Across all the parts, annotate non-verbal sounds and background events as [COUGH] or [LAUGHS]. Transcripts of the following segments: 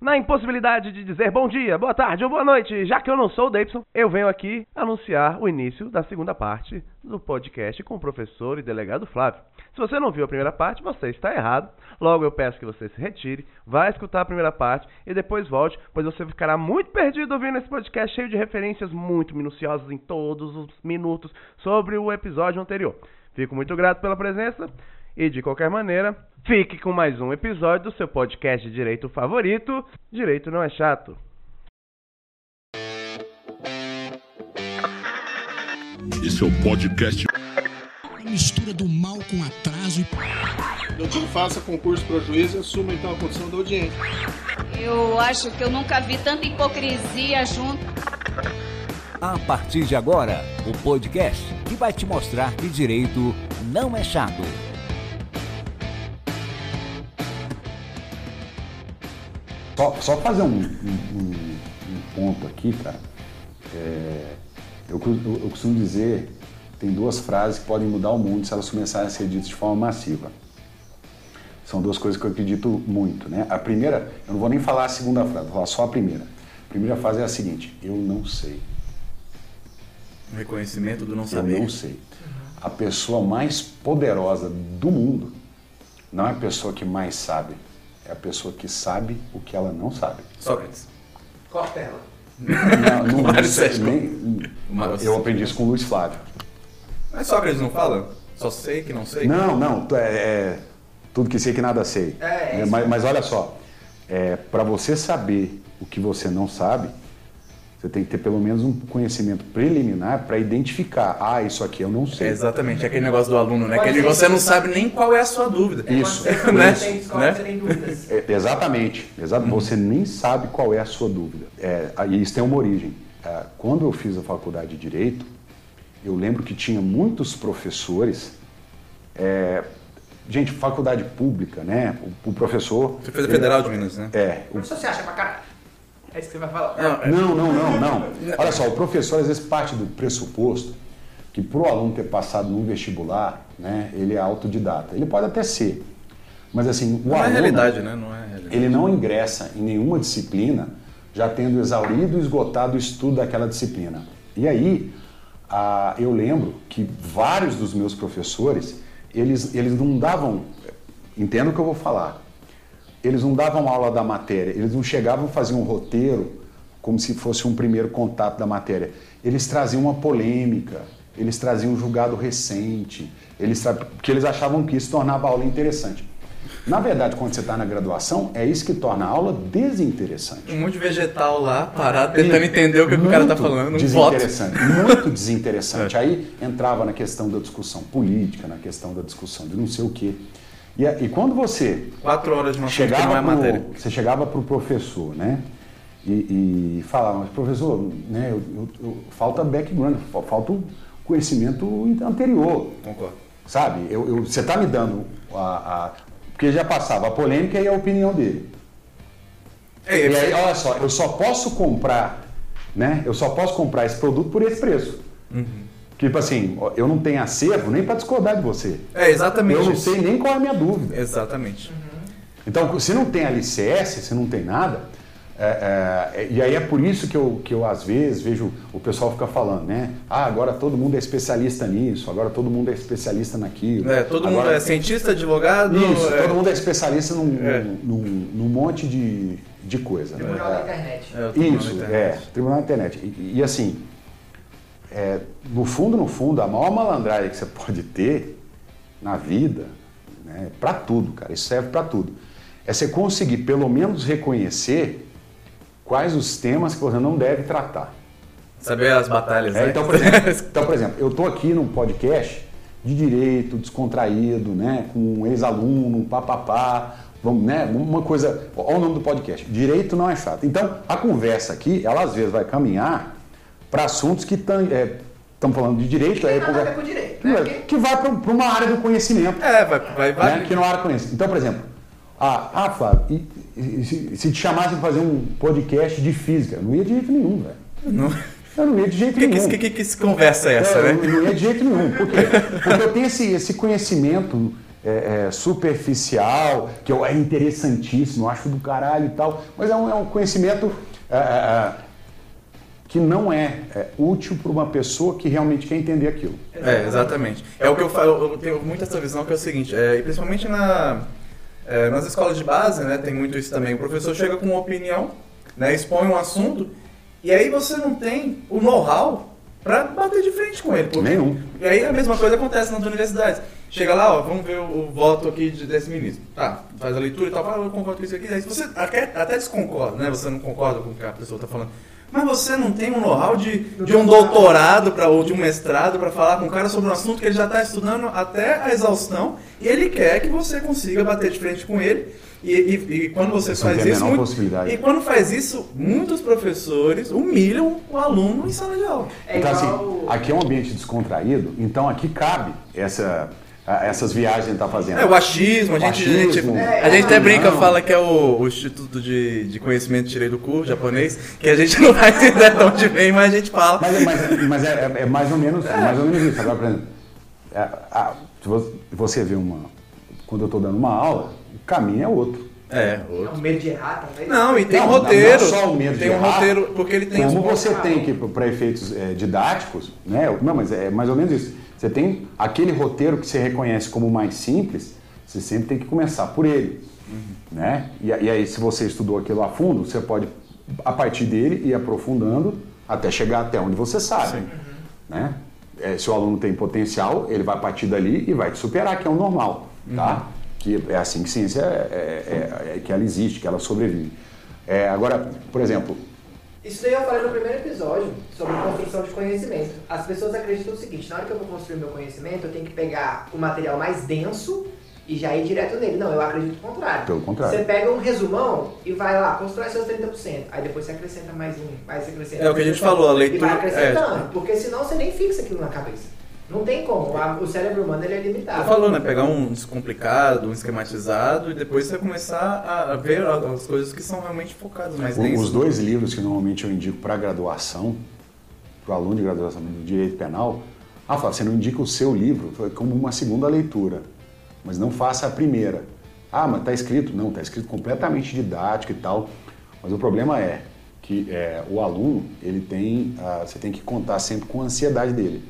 Na impossibilidade de dizer bom dia, boa tarde ou boa noite, já que eu não sou o Davidson, eu venho aqui anunciar o início da segunda parte do podcast com o professor e delegado Flávio. Se você não viu a primeira parte, você está errado. Logo eu peço que você se retire, vá escutar a primeira parte e depois volte, pois você ficará muito perdido ouvindo esse podcast cheio de referências muito minuciosas em todos os minutos sobre o episódio anterior. Fico muito grato pela presença e de qualquer maneira, fique com mais um episódio do seu podcast de direito favorito. Direito não é chato. Esse é o podcast. mistura do mal com atraso. Doutor, faça concurso para juiz e assuma então a condição da audiência. Eu acho que eu nunca vi tanta hipocrisia junto. A partir de agora, o podcast que vai te mostrar que direito não é chato. Só, só fazer um, um- um- ponto aqui, cara. É, eu, eu- eu costumo dizer, tem duas frases que podem mudar o mundo se elas começarem a ser ditas de forma massiva. São duas coisas que eu acredito muito, né? A primeira, eu não vou nem falar a segunda frase, vou falar só a primeira. A primeira frase é a seguinte: eu não sei. O reconhecimento do não Eu saber. não sei. A pessoa mais poderosa do mundo não é a pessoa que mais sabe, é a pessoa que sabe o que ela não sabe. Sócrates. Cortella. Não, não, [LAUGHS] é Sérgio. nem- eu aprendi isso com o Luiz Flávio. Mas Sócrates não fala? Só sei que não sei? Não, não, é, é tudo que sei que nada sei. É, é É, mas, mas olha só, é, para você saber o que você não sabe, você tem que ter pelo menos um conhecimento preliminar para identificar, ah, isso aqui eu não sei. É exatamente, aquele negócio do aluno, né? Que você não sabe nem qual é a sua dúvida. Isso. né? Isso. né? É, exatamente, exato. Você nem sabe qual é a sua dúvida. É, e isso tem uma origem. É, quando eu fiz a faculdade de Direito, eu lembro que tinha muitos professores. é, gente, faculdade pública, né? O, o professor. Você fez a Federal de Minas, né? É. o- Professor, você acha pra caralho? É isso que você vai falar? Não, é- não, não, não, não. Olha só, o professor às vezes parte do pressuposto que para o aluno ter passado num vestibular, né, ele é autodidata. Ele pode até ser. Mas assim, o não é aluno. realidade, né? Não é realidade. ele não ingressa em nenhuma disciplina já tendo exaurido e esgotado o estudo daquela disciplina. E aí, ah, eu lembro que vários dos meus professores, eles, eles não davam, entenda o que eu vou falar, eles não davam aula da matéria, eles não chegavam a fazer um roteiro como se fosse um primeiro contato da matéria. Eles traziam uma polêmica, eles traziam um julgado recente, eles tra... porque eles achavam que isso tornava a aula interessante. Na verdade, quando você está na graduação, é isso que torna a aula desinteressante. Um monte de vegetal lá, parado, tentando entender o que, que o cara tá Muito falando. Um voto. Desinteressante, muito [LAUGHS] desinteressante. Aí entrava na questão da discussão política, na questão da discussão de não sei o quê. E, e quando você Quatro horas de uma chegava é pro- matéria. você chegava para o professor, né? E, e falava, mas professor, né, eu- eu- eu- falta background, fa- falta conhecimento anterior, Concordo. sabe? Eu, eu- você está me dando a, a- Porque já passava a polêmica e a opinião dele. É, E aí, olha só, eu só posso comprar, né? Eu só posso comprar esse produto por esse preço. Uhum. Tipo assim, eu não tenho acervo nem para discordar de você. é exatamente Eu não isso. sei nem qual é a minha dúvida. Exatamente. Então, se não tem alicerce, se não tem nada, é, é, e aí é por isso que eu, que eu às vezes vejo o pessoal ficar falando, né? Ah, agora todo mundo é especialista nisso, agora todo mundo é especialista naquilo. É, todo mundo agora- é cientista, advogado. Isso, é- todo mundo é especialista num, É. num, num- num monte de, de coisa. né? Tribunal da internet. é, Isso, internet. é, tribunal da internet. E, e, assim, é, no fundo, no fundo, a maior malandragem que você pode ter na vida, né, para tudo, cara, isso serve para tudo, é você conseguir pelo menos reconhecer quais os temas que você não deve tratar. Saber as batalhas, É, né? então, por exemplo, então, por exemplo, eu estou aqui num podcast de direito, descontraído, né, com um ex-aluno, papapá, vamos, né, uma coisa. Olha o nome do podcast. Direito não é chato. Então, a conversa aqui, ela às vezes vai caminhar para assuntos que estão falando de direito, aí nada a ver conver- com direito, que né? vai- Porque- que vai para uma área do conhecimento É, vai, vai, vai. né, que não era conhecido. Então, por exemplo, ah, ah Flávio, e- e- se, se te chamassem para fazer um podcast de física, eu não ia de jeito nenhum, velho. Não- Eu não ia de jeito Que, nenhum. que, que, que, que conversa é essa, É, né? eu não ia de jeito nenhum. Por quê? Porque eu tenho esse, esse conhecimento é, é, superficial, que é interessantíssimo, eu acho do caralho e tal, mas é um, é um conhecimento é, é, é, que não é, é útil para uma pessoa que realmente quer entender aquilo. É, exatamente. É o que eu falo, eu tenho muito essa visão que é o seguinte, é, e principalmente na, é, nas escolas de base, né, tem muito isso também. O professor chega com uma opinião, né, expõe um assunto, e aí você não tem o know-how para bater de frente com ele. Porque, Nenhum. E aí a mesma coisa acontece nas universidades. Chega lá, ó, vamos ver o, o voto aqui de, desse ministro. Tá, faz a leitura e tal, fala, eu concordo com isso aqui. Aí você até, até desconcorda, né? Você não concorda com o que a pessoa está falando. Mas você não tem um know-how de, de um doutorado pra, ou de um mestrado para falar com o cara sobre um assunto que ele já está estudando até a exaustão e ele quer que você consiga bater de frente com ele. E, e, e quando você faz isso, muito- e quando faz isso, muitos professores humilham o aluno em sala de aula. É então, igual. assim, aqui é um ambiente descontraído, então aqui cabe essa, essas viagens que a gente está fazendo. É, o achismo, a gente, achismo. a gente, É, a gente até não. brinca, fala que é o, o Instituto de, de Conhecimento tirei do curso japonês, que a gente [LAUGHS] não vai entender de onde vem, mas a gente fala. Mas, é- mas, mas é, é- é mais ou menos, é mais ou menos isso. Agora, por exemplo, é, a- você vê uma. Quando eu estou dando uma aula, o caminho é outro. É, É um medo de errar, talvez? Não, e tem Não, um não- roteiro. Não só o medo tem de um errar, roteiro, porque ele tem Como você tem que, para efeitos é, didáticos, né? Não, mas é mais ou menos isso. Você tem aquele roteiro que você reconhece como mais simples, você sempre tem que começar por ele. Né? E, e aí, se você estudou aquilo a fundo, você pode, a partir dele, ir aprofundando até chegar até onde você sabe. Né? É, se o aluno tem potencial, ele vai partir dali e vai te superar, que é o normal. Tá? Que é assim que ciência é, é- é- que ela existe, que ela sobrevive. É, agora, por exemplo, Isso daí eu falei no primeiro episódio, sobre construção de conhecimento. As pessoas acreditam o seguinte, na hora que eu vou construir meu conhecimento, eu tenho que pegar o material mais denso e já ir direto nele. Não, eu acredito o contrário. Pelo contrário. Você pega um resumão e vai lá, constrói seus 30%. Aí depois você acrescenta mais um, mais você acrescenta É o que a gente 30%, falou, a E leitura- vai acrescentando, é. porque senão você nem fixa aquilo na cabeça. Não tem como, a- o cérebro humano ele é limitado. Tô falando, né? Pegar um descomplicado, um esquematizado, e depois você começar a- ver as coisas que são realmente focadas mais O-. Os dois livros que normalmente eu indico para graduação, para o aluno de graduação do direito penal, ah, Flávio, você não indica o seu livro foi como uma segunda leitura, mas não faça a primeira. Ah, mas está escrito? Não, está escrito completamente didático e tal. Mas o problema é que é, o aluno, ele tem, ah, você tem que contar sempre com a ansiedade dele.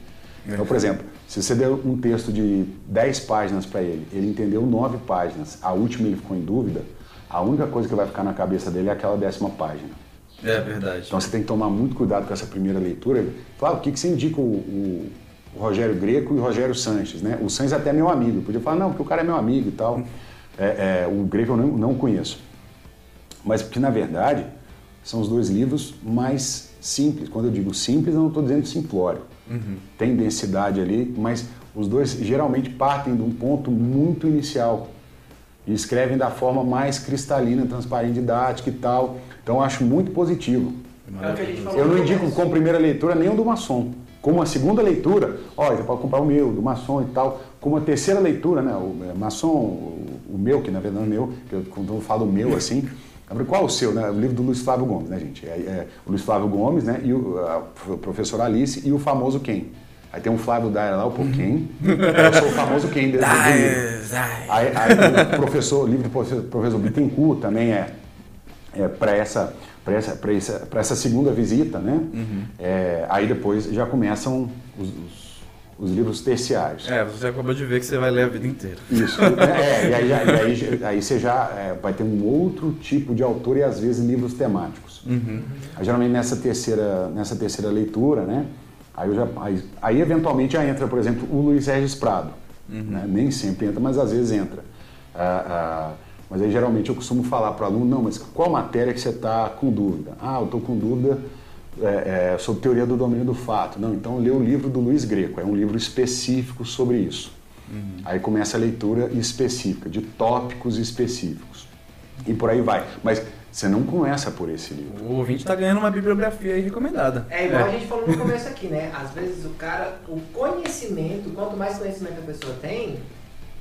Então, por exemplo, se você der um texto de 10 páginas para ele, ele entendeu 9 páginas, a última ele ficou em dúvida, a única coisa que vai ficar na cabeça dele é aquela décima página. É verdade. Então você tem que tomar muito cuidado com essa primeira leitura. Claro, o que, que você indica o, o- o Rogério Greco e o Rogério Sanches, né? O Sanches até é meu amigo. Eu podia falar, não, porque o cara é meu amigo e tal. É, é, o Greco eu não, não conheço. Mas porque, na verdade, são os dois livros mais simples. Quando eu digo simples, eu não estou dizendo simplório. Tem densidade ali, mas os dois geralmente partem de um ponto muito inicial e escrevem da forma mais cristalina, transparente, didática e tal. Então eu acho muito positivo. É Eu não indico como primeira leitura nem o do maçom. Como uma segunda leitura, olha, você pode comprar o meu, do maçom e tal. Como uma terceira leitura, né? O é, maçom, o, o meu, que na verdade é meu, que eu, quando eu falo meu assim, qual é o seu, né? O livro do Luiz Flávio Gomes, né, gente? É, é o Luiz Flávio Gomes, né? E o a, o professor Alice e o famoso quem. Aí tem um Flávio Daia lá, o quem? Eu sou o famoso quem do livro. Aí, aí o professor, o livro do professor, professor Bittencourt também é, é para essa, pra essa, pra essa, pra essa segunda visita, né? É, aí depois já começam os, os- os livros terciários. É, você acabou de ver que você vai ler a vida inteira. Isso. [LAUGHS] É, e aí, e aí, aí você já é, vai ter um outro tipo de autor e às vezes livros temáticos. Aí, geralmente nessa terceira, nessa terceira leitura, né? Aí, eu já, aí, aí, eventualmente já entra, por exemplo, o Luiz Regis Prado. né? Nem sempre entra, mas às vezes entra. Ah, ah, mas aí geralmente eu costumo falar para o aluno, não, mas qual matéria que você está com dúvida? Ah, eu estou com dúvida é, é, sobre teoria do domínio do fato. Não, então lê o livro do Luiz Greco, é um livro específico sobre isso. Aí começa a leitura específica, de tópicos específicos. E por aí vai. Mas você não começa por esse livro. O ouvinte tá ganhando uma bibliografia aí recomendada. É igual a gente falou no [LAUGHS] começo aqui, né? Às vezes o cara, o conhecimento, quanto mais conhecimento a pessoa tem,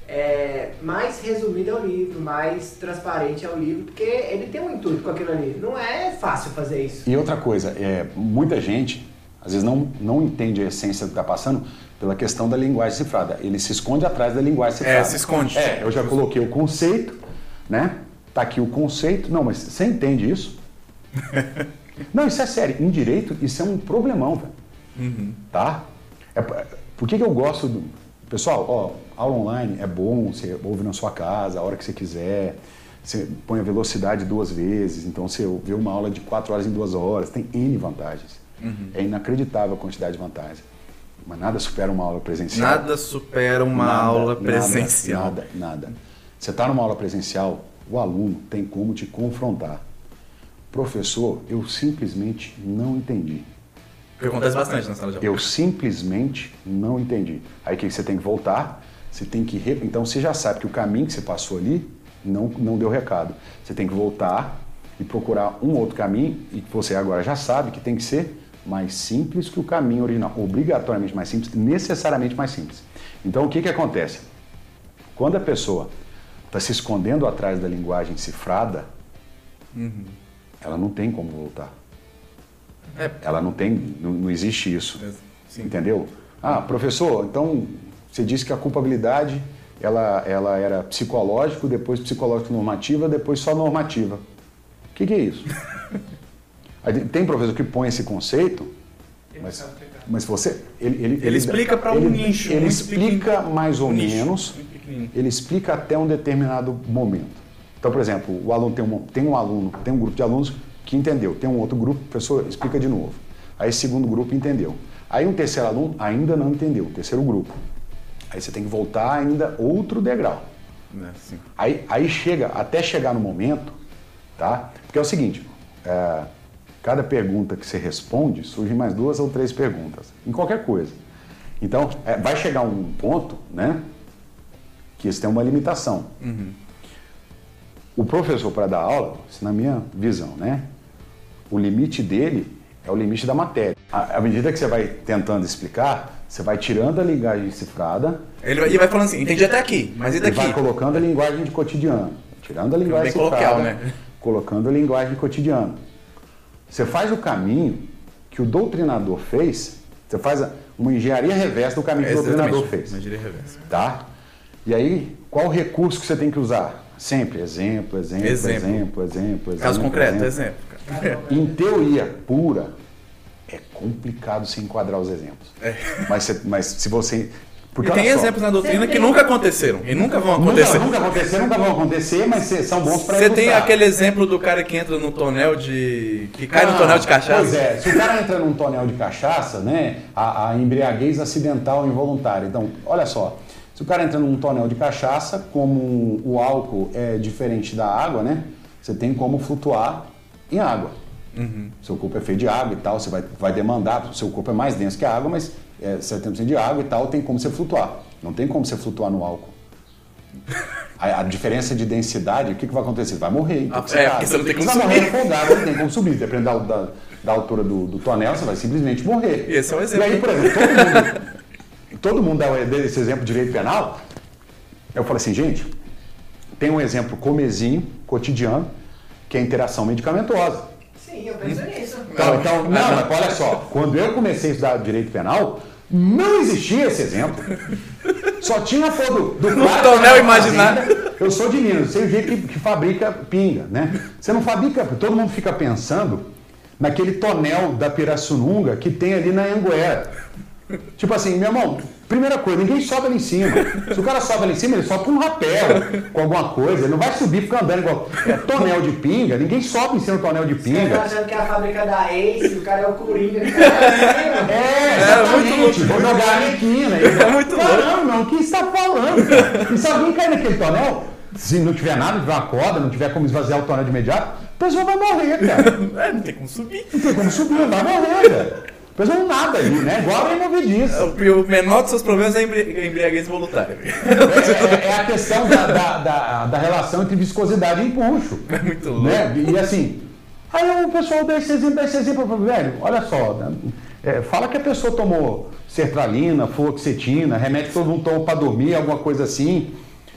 é, mais resumido é o livro, mais transparente é o livro, porque ele tem um intuito com aquilo ali. Não é fácil fazer isso. E outra coisa, é, muita gente às vezes não, não entende a essência do que está passando pela questão da linguagem cifrada. Ele se esconde atrás da linguagem cifrada. É, se esconde. É, eu já coloquei o conceito, né? Tá aqui o conceito. Não, mas você entende isso? [LAUGHS] não, isso é sério. Em direito, isso é um problemão, velho. Uhum. Tá? É, por que, que eu gosto do. Pessoal, ó, aula online é bom, você ouve na sua casa, a hora que você quiser. Você põe a velocidade duas vezes, então você vê uma aula de quatro horas em duas horas, tem N vantagens. Uhum. É inacreditável a quantidade de vantagens. Mas nada supera uma aula presencial. Nada supera uma Nada, aula nada, presencial. Nada, nada. Você está numa aula presencial, o aluno tem como te confrontar. Professor, eu simplesmente não entendi. O que acontece bastante na sala de aula. Eu simplesmente não entendi. Aí o que você tem que voltar? Você tem que. Re... Então você já sabe que o caminho que você passou ali não, não deu recado. Você tem que voltar e procurar um outro caminho e você agora já sabe que tem que ser mais simples que o caminho original. Obrigatoriamente mais simples, necessariamente mais simples. Então o que, que acontece? Quando a pessoa está se escondendo atrás da linguagem cifrada, Uhum. ela não tem como voltar. É. Ela não tem, não, não existe isso. Sim. Entendeu? Ah, professor, então você disse que a culpabilidade ela, ela era psicológico, depois psicológico normativa, depois só normativa. O que, que é isso? [LAUGHS] Tem professor que põe esse conceito, mas, mas você. Ele, ele, Ele explica pra um ele- nicho, Ele um explica explica mais ou um nicho, menos. pequenininho. Ele explica até um determinado momento. Então, por exemplo, o aluno tem um, tem um aluno, tem um grupo de alunos que entendeu, tem um outro grupo, o professor explica de novo. Aí esse segundo grupo entendeu. Aí um terceiro aluno ainda não entendeu, o terceiro grupo. Aí você tem que voltar ainda outro degrau. É. Aí, aí chega, até chegar no momento, tá? Porque é o seguinte, é, cada pergunta que você responde, surgem mais duas ou três perguntas, em qualquer coisa. Então, é, vai chegar um ponto, né, que isso tem uma limitação. O professor, para dar aula, isso na minha visão, né, o limite dele é o limite da matéria. À medida que você vai tentando explicar, você vai tirando a linguagem cifrada Ele vai, e vai falando assim, entendi até aqui, mas e daqui? vai colocando a linguagem de cotidiano, tirando a linguagem Bem coloquial, cifrada, né? colocando a linguagem de cotidiano. Você faz o caminho que o doutrinador fez, você faz uma engenharia reversa do caminho que o doutrinador fez, Mas diria reversa. tá? E aí, qual o recurso que você tem que usar? Sempre exemplo, exemplo, Exemplo. exemplo, exemplo, exemplo. Caso concreto, exemplo. exemplo. Em teoria pura, é complicado se enquadrar os exemplos. Mas, você- mas se você... É. E olha tem exemplos na doutrina que nunca aconteceram e nunca vão acontecer. Nunca, nunca acontecer, nunca vão acontecer, mas cê- são bons para Você tem aquele exemplo do cara que entra no tonel de. que cai no tonel de cachaça? Pois é, se o cara entra num tonel de cachaça, né, a, a embriaguez acidental involuntária. Então, olha só, se o cara entra num tonel de cachaça, como o álcool é diferente da água, né, você tem como flutuar em água. Uhum. Seu corpo é feito de água e tal, você vai, vai demandar, seu corpo é mais denso que a água, mas é 70% de água e tal, tem como você flutuar. Não tem como você flutuar no álcool. [LAUGHS] A, a diferença de densidade, o que, que vai acontecer? Você vai morrer. intoxicado. é, porque você não tem como Você vai subir. morrer não tem como subir. Dependendo da, da, da altura do, do tonel, você vai simplesmente morrer. E esse é o exemplo. E aí, por exemplo, todo mundo, todo mundo dá esse exemplo de direito penal. Eu falo assim, gente, tem um exemplo comezinho, cotidiano, que é a interação medicamentosa. Sim, eu penso nisso. Então, então, não, mas olha só, quando eu comecei a estudar direito penal, não existia esse exemplo. Só tinha pô, do, do cara tonel imaginário. Eu sou de Minas, sei o jeito que, que fabrica pinga, né? Você não fabrica, todo mundo fica pensando naquele tonel da Pirassununga que tem ali na Anguera. Tipo assim, meu irmão, primeira coisa, ninguém sobe ali em cima. Se o cara sobe ali em cima, ele sobe com um rapel, com alguma coisa. Ele não vai subir ficar andando igual. É tonel de pinga, ninguém sobe em cima do tonel de Você tá pinga. achando que é a fábrica da Ace, o cara é o Coringa. que tá [LAUGHS] É, É, muito exatamente. Vou jogar a Arlequina. É muito louco. Caramba, não, o que você está falando, cara? E se alguém cair naquele tonel, se não tiver nada, não tiver uma corda, não tiver como esvaziar o tonel de imediato, a pessoa vai morrer, cara. [LAUGHS] É, não tem como subir. Não tem como subir, vai morrer, velho. Pessoa não nada ali, né? Igual a imovidiça. O menor dos seus problemas é a embri- a embriaguez voluntária. É, é a questão da, da, da, da relação entre viscosidade e empuxo. É muito louco. né? E assim, aí o pessoal dá esse exemplo, dá esse exemplo, eu velho, olha só, né? É, fala que a pessoa tomou sertralina, fluoxetina, remédio que todo mundo toma para dormir, alguma coisa assim,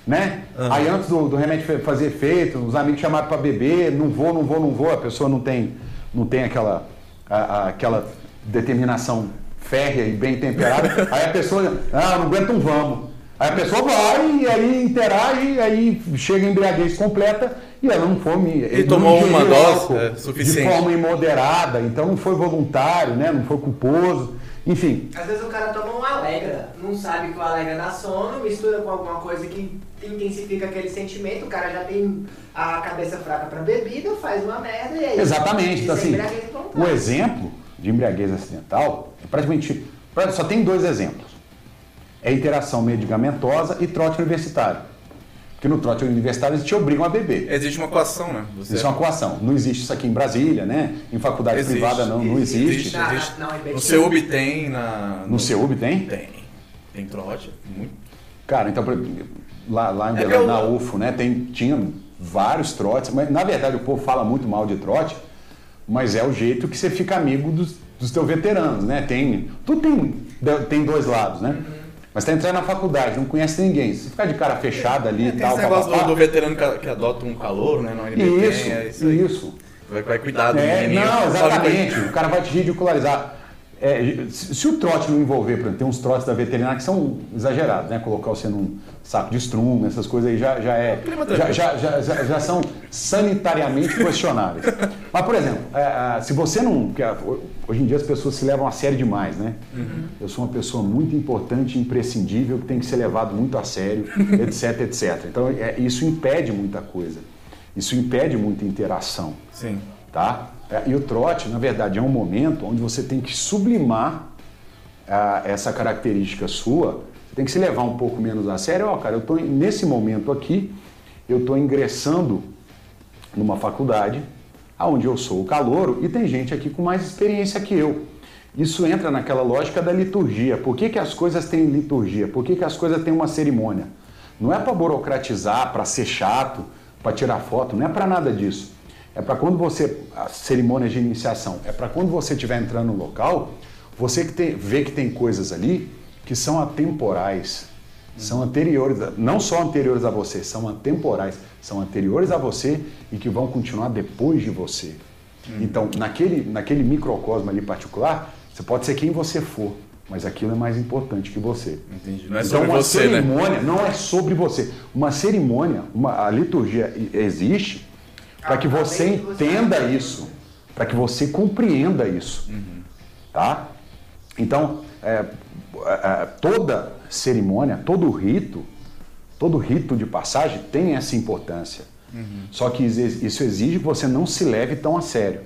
né? Aí antes do, do remédio fazer efeito, os amigos chamaram para beber, não vou, não vou, não vou, a pessoa não tem, não tem aquela, a- a- aquela determinação férrea e bem temperada, [LAUGHS] aí a pessoa, ah, não aguenta um vamos. Aí a pessoa vai e aí interage, e aí chega a embriaguez completa e ela não foi. Ele tomou uma dose é, suficiente. De forma imoderada, então não foi voluntário, né? não foi culposo. Enfim. Às vezes o cara toma um Alegra, não sabe que o Alegra dá sono, mistura com alguma coisa que intensifica aquele sentimento, o cara já tem a cabeça fraca para bebida, faz uma merda e aí. Exatamente. Então, assim, o exemplo de embriaguez acidental é praticamente. Só tem dois exemplos. É interação medicamentosa e trote universitário. Porque no trote universitário eles te obrigam a beber. Existe uma coação, né? Você... Existe uma coação. Não existe isso aqui em Brasília, né? Em faculdade existe. privada não, não existe. existe, existe. Não, no CEUB tem. Na... No, no CEUB tem? Tem. Tem trote. Muito. Cara, então, lá, lá em é Belém, na UFO, né? Tem, tinha vários trotes, mas na verdade o povo fala muito mal de trote, mas é o jeito que você fica amigo dos, dos teus veteranos, né? Tem, tudo tem, tem dois lados, né? Uhum. Mas tá entrando na faculdade, não conhece ninguém. Se ficar de cara fechada ali é, e tal. Tem esse negócio do, do, veterano que, que, adota um calor, né? No isso, é isso, isso. Vai, vai cuidar do é, menino. Não, exatamente. O cara vai te ridicularizar. É, se o trote não envolver, por exemplo, tem uns trotes da veterinária que são exagerados, né? Colocar você num saco de estrume, essas coisas aí já, já é. Já, já, já, já, já são sanitariamente questionáveis. Mas, por exemplo, é, é, se você não. Hoje em dia as pessoas se levam a sério demais, né? Uhum. Eu sou uma pessoa muito importante, imprescindível, que tem que ser levado muito a sério, [LAUGHS] etc, etc. Então, é, isso impede muita coisa. Isso impede muita interação. Sim. Tá? É, e o trote, na verdade, é um momento onde você tem que sublimar uh, essa característica sua, você tem que se levar um pouco menos a sério. Ó, oh, cara, eu tô nesse momento aqui, eu estou ingressando numa faculdade, aonde eu sou o calouro, e tem gente aqui com mais experiência que eu. Isso entra naquela lógica da liturgia. Por que, que as coisas têm liturgia? Por que, que as coisas têm uma cerimônia? Não é para burocratizar, para ser chato, para tirar foto, não é para nada disso. É para quando você. A cerimônia de iniciação. É para quando você estiver entrando no local, você que tem, vê que tem coisas ali que são atemporais. São anteriores, não só anteriores a você, são atemporais, são anteriores a você e que vão continuar depois de você. Hum. Então, naquele, naquele microcosmo ali particular, você pode ser quem você for, mas aquilo é mais importante que você. Entendi. Não é então, sobre uma você, né? cerimônia né? não é sobre você. Uma cerimônia, uma, a liturgia existe para que você entenda isso, para que você compreenda isso, uhum. tá? Então, é, é, toda cerimônia, todo rito, todo rito de passagem tem essa importância. Uhum. Só que isso exige que você não se leve tão a sério.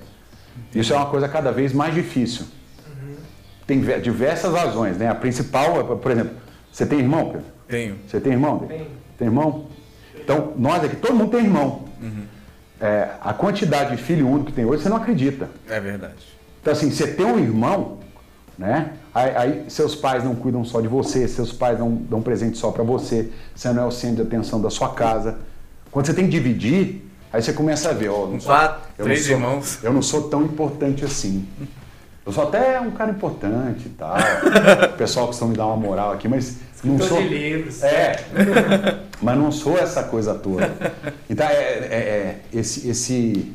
Entendi. Isso é uma coisa cada vez mais difícil. Uhum. Tem diversas razões, né? A principal, é, por exemplo, você tem irmão, Pedro? Tenho. Você tem irmão? Tenho. Tem irmão? Então, nós aqui, todo mundo tem irmão. Uhum é, a quantidade de filho único que tem hoje, você não acredita. É verdade. Então, assim, você tem um irmão, né? Aí, aí seus pais não cuidam só de você, seus pais não dão presente só para você, você não é o centro de atenção da sua casa. Quando você tem que dividir, aí você começa a ver, ó, um quatro, três sou, irmãos. Eu não sou tão importante assim. Eu sou até um cara importante e tal. [LAUGHS] o pessoal costuma me dar uma moral aqui, mas não sou. De livros. É. [LAUGHS] mas não sou essa coisa toda. Então, é, é, é esse, esse,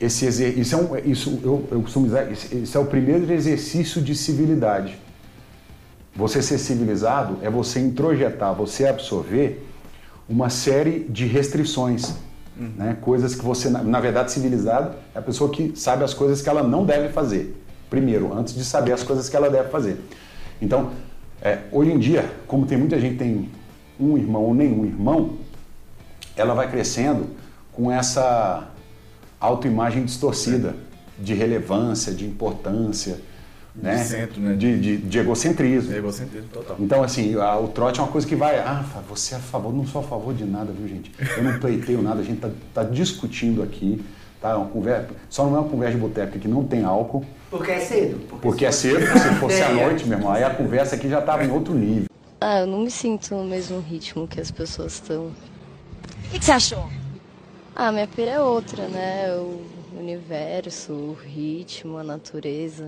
esse isso é um, isso eu, eu costumo dizer, isso é o primeiro exercício de civilidade. Você ser civilizado é você introjetar, você absorver uma série de restrições, uhum. né? coisas que você, na, na verdade, civilizado é a pessoa que sabe as coisas que ela não deve fazer. Primeiro, antes de saber as coisas que ela deve fazer. Então, é, hoje em dia, como tem muita gente que tem um irmão ou nenhum irmão, ela vai crescendo com essa autoimagem distorcida de relevância, de importância, né? De, centro, né? de, de, de egocentrismo. De egocentrismo total. Então, assim, a, o trote é uma coisa que vai. Ah, você é a favor, não sou a favor de nada, viu, gente? Eu não pleiteio nada, a gente está tá discutindo aqui. Tá? Uma conversa, só não é uma conversa de boteca que não tem álcool. Porque é cedo. Porque, porque é cedo, se fosse à noite, meu irmão, aí a conversa aqui já estava em outro nível. Ah, eu não me sinto no mesmo ritmo que as pessoas estão. O que, que, você achou? Ah, minha pira é outra, né? O universo, o ritmo, a natureza.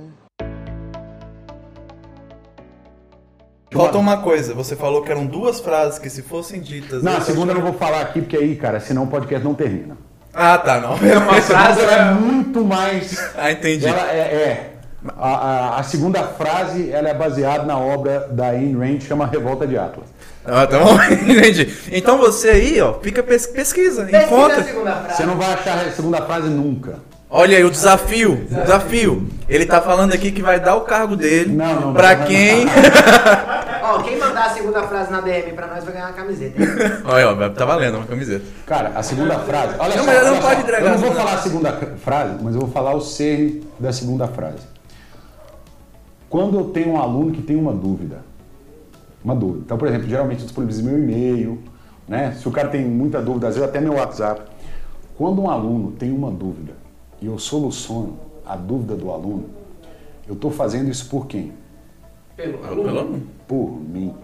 Falta uma coisa, você falou que eram duas frases que se fossem ditas. Não, a segunda eu não vou falar aqui, porque aí, cara, senão o podcast não termina. Ah, tá, não. É uma frase é muito mais. Ah, entendi. Ela é, é, A, a- a segunda frase ela é baseada na obra da Ayn Rand, chama Revolta de Atlas. Ah, tá bom, [LAUGHS] entendi. Então você aí, ó, fica pes- pesquisa, Pesquisa encontra. Você não vai achar a segunda frase nunca. Olha aí o desafio, desafio. Ele tá falando aqui que vai dar o cargo dele não. quem. [LAUGHS] Mandar a segunda frase na DM pra nós vai ganhar uma camiseta. hein? [LAUGHS] Olha, ó, tá valendo uma camiseta. Cara, a segunda frase. Olha Não, só, mas não olha pode entregar Eu não vou falar a segunda frase, mas eu vou falar o cerne da segunda frase. Quando eu tenho um aluno que tem uma dúvida, uma dúvida. Então, por exemplo, geralmente eu disponibilizo meu e-mail, né? Se o cara tem muita dúvida, às vezes até meu WhatsApp. Quando um aluno tem uma dúvida e eu soluciono a dúvida do aluno, eu estou fazendo isso por quem? Pelo Pelo aluno. Por mim.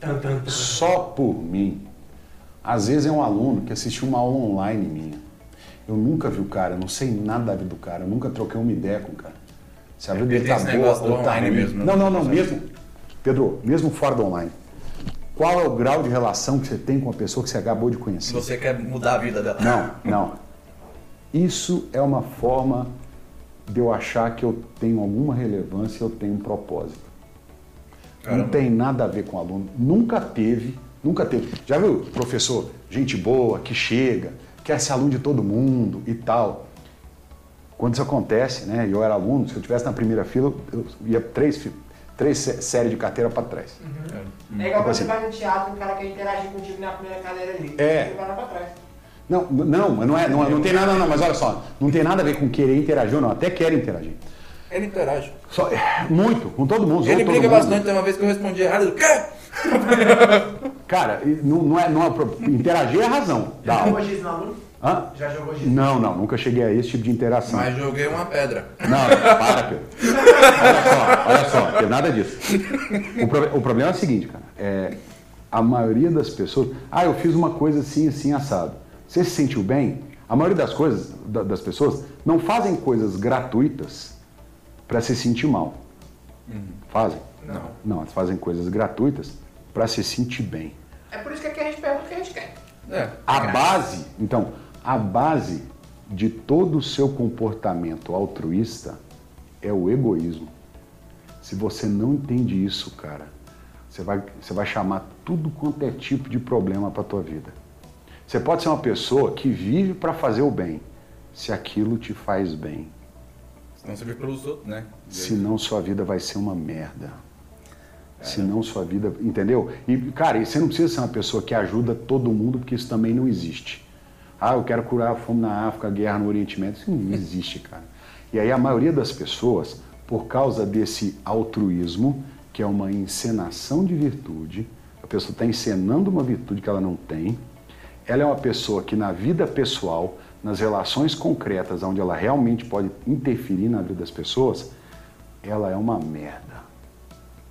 Tan. só por mim. Às vezes é um aluno que assistiu uma aula online minha. Eu nunca vi o cara, eu não sei nada da vida do cara, eu nunca troquei uma ideia com o cara. Se a vida Ele dele tá boa ou tá ruim. mesmo? Não, não, não, mesmo. Pedro, mesmo fora do online. Qual é o grau de relação que você tem com a pessoa que você acabou de conhecer? você quer mudar a vida dela. Não, não. Isso é uma forma de eu achar que eu tenho alguma relevância, eu tenho um propósito. Não Caramba. tem nada a ver com aluno. Nunca teve, nunca teve. Já viu, professor, gente boa, que chega, quer ser aluno de todo mundo e tal. Quando isso acontece, né? e Eu era aluno, se eu estivesse na primeira fila, eu ia três, três sé- séries de carteira para trás. É igual quando assim. você vai no teatro, um cara quer interagir contigo na primeira cadeira ali. É. Você vai lá pra trás. Não, não, mas não é, não, é- não tem nada, não, mas olha só, não tem nada a ver com querer interagir ou não, até quero interagir. Ele interage. Só, muito, com todo mundo. Ele briga bastante, tem uma vez que eu respondi errado. Ele, quê? [LAUGHS] Cara, não, não é, não é, interagir é a razão da Já jogou giz no aluno? Hã? Já jogou giz? Não, não, nunca cheguei a esse tipo de interação. Mas joguei uma pedra. Não, para, Pedro. [LAUGHS] Olha só, olha só, não tem nada disso. O, pro- o problema é o seguinte, cara. É, a maioria das pessoas. Ah, eu fiz uma coisa assim, assim, assado. Você se sentiu bem? A maioria das coisas, da- das pessoas, não fazem coisas gratuitas para se sentir mal. Fazem? Não. Não, elas fazem coisas gratuitas para se sentir bem. É por isso que aqui a gente pergunta o que a gente quer. É. A base, então, a base de todo o seu comportamento altruísta é o egoísmo. Se você não entende isso, cara, você vai, você vai chamar tudo quanto é tipo de problema para tua vida. Você pode ser uma pessoa que vive para fazer o bem, se aquilo te faz bem. Senão você vive pelos outros, né? Senão sua vida vai ser uma merda. Senão sua vida. Entendeu? E, cara, você não precisa ser uma pessoa que ajuda todo mundo, porque isso também não existe. Ah, eu quero curar a fome na África, a guerra no Oriente Médio. Isso não existe, cara. E aí a maioria das pessoas, por causa desse altruísmo, que é uma encenação de virtude, a pessoa está encenando uma virtude que ela não tem, ela é uma pessoa que na vida pessoal, nas relações concretas, onde ela realmente pode interferir na vida das pessoas, ela é uma merda.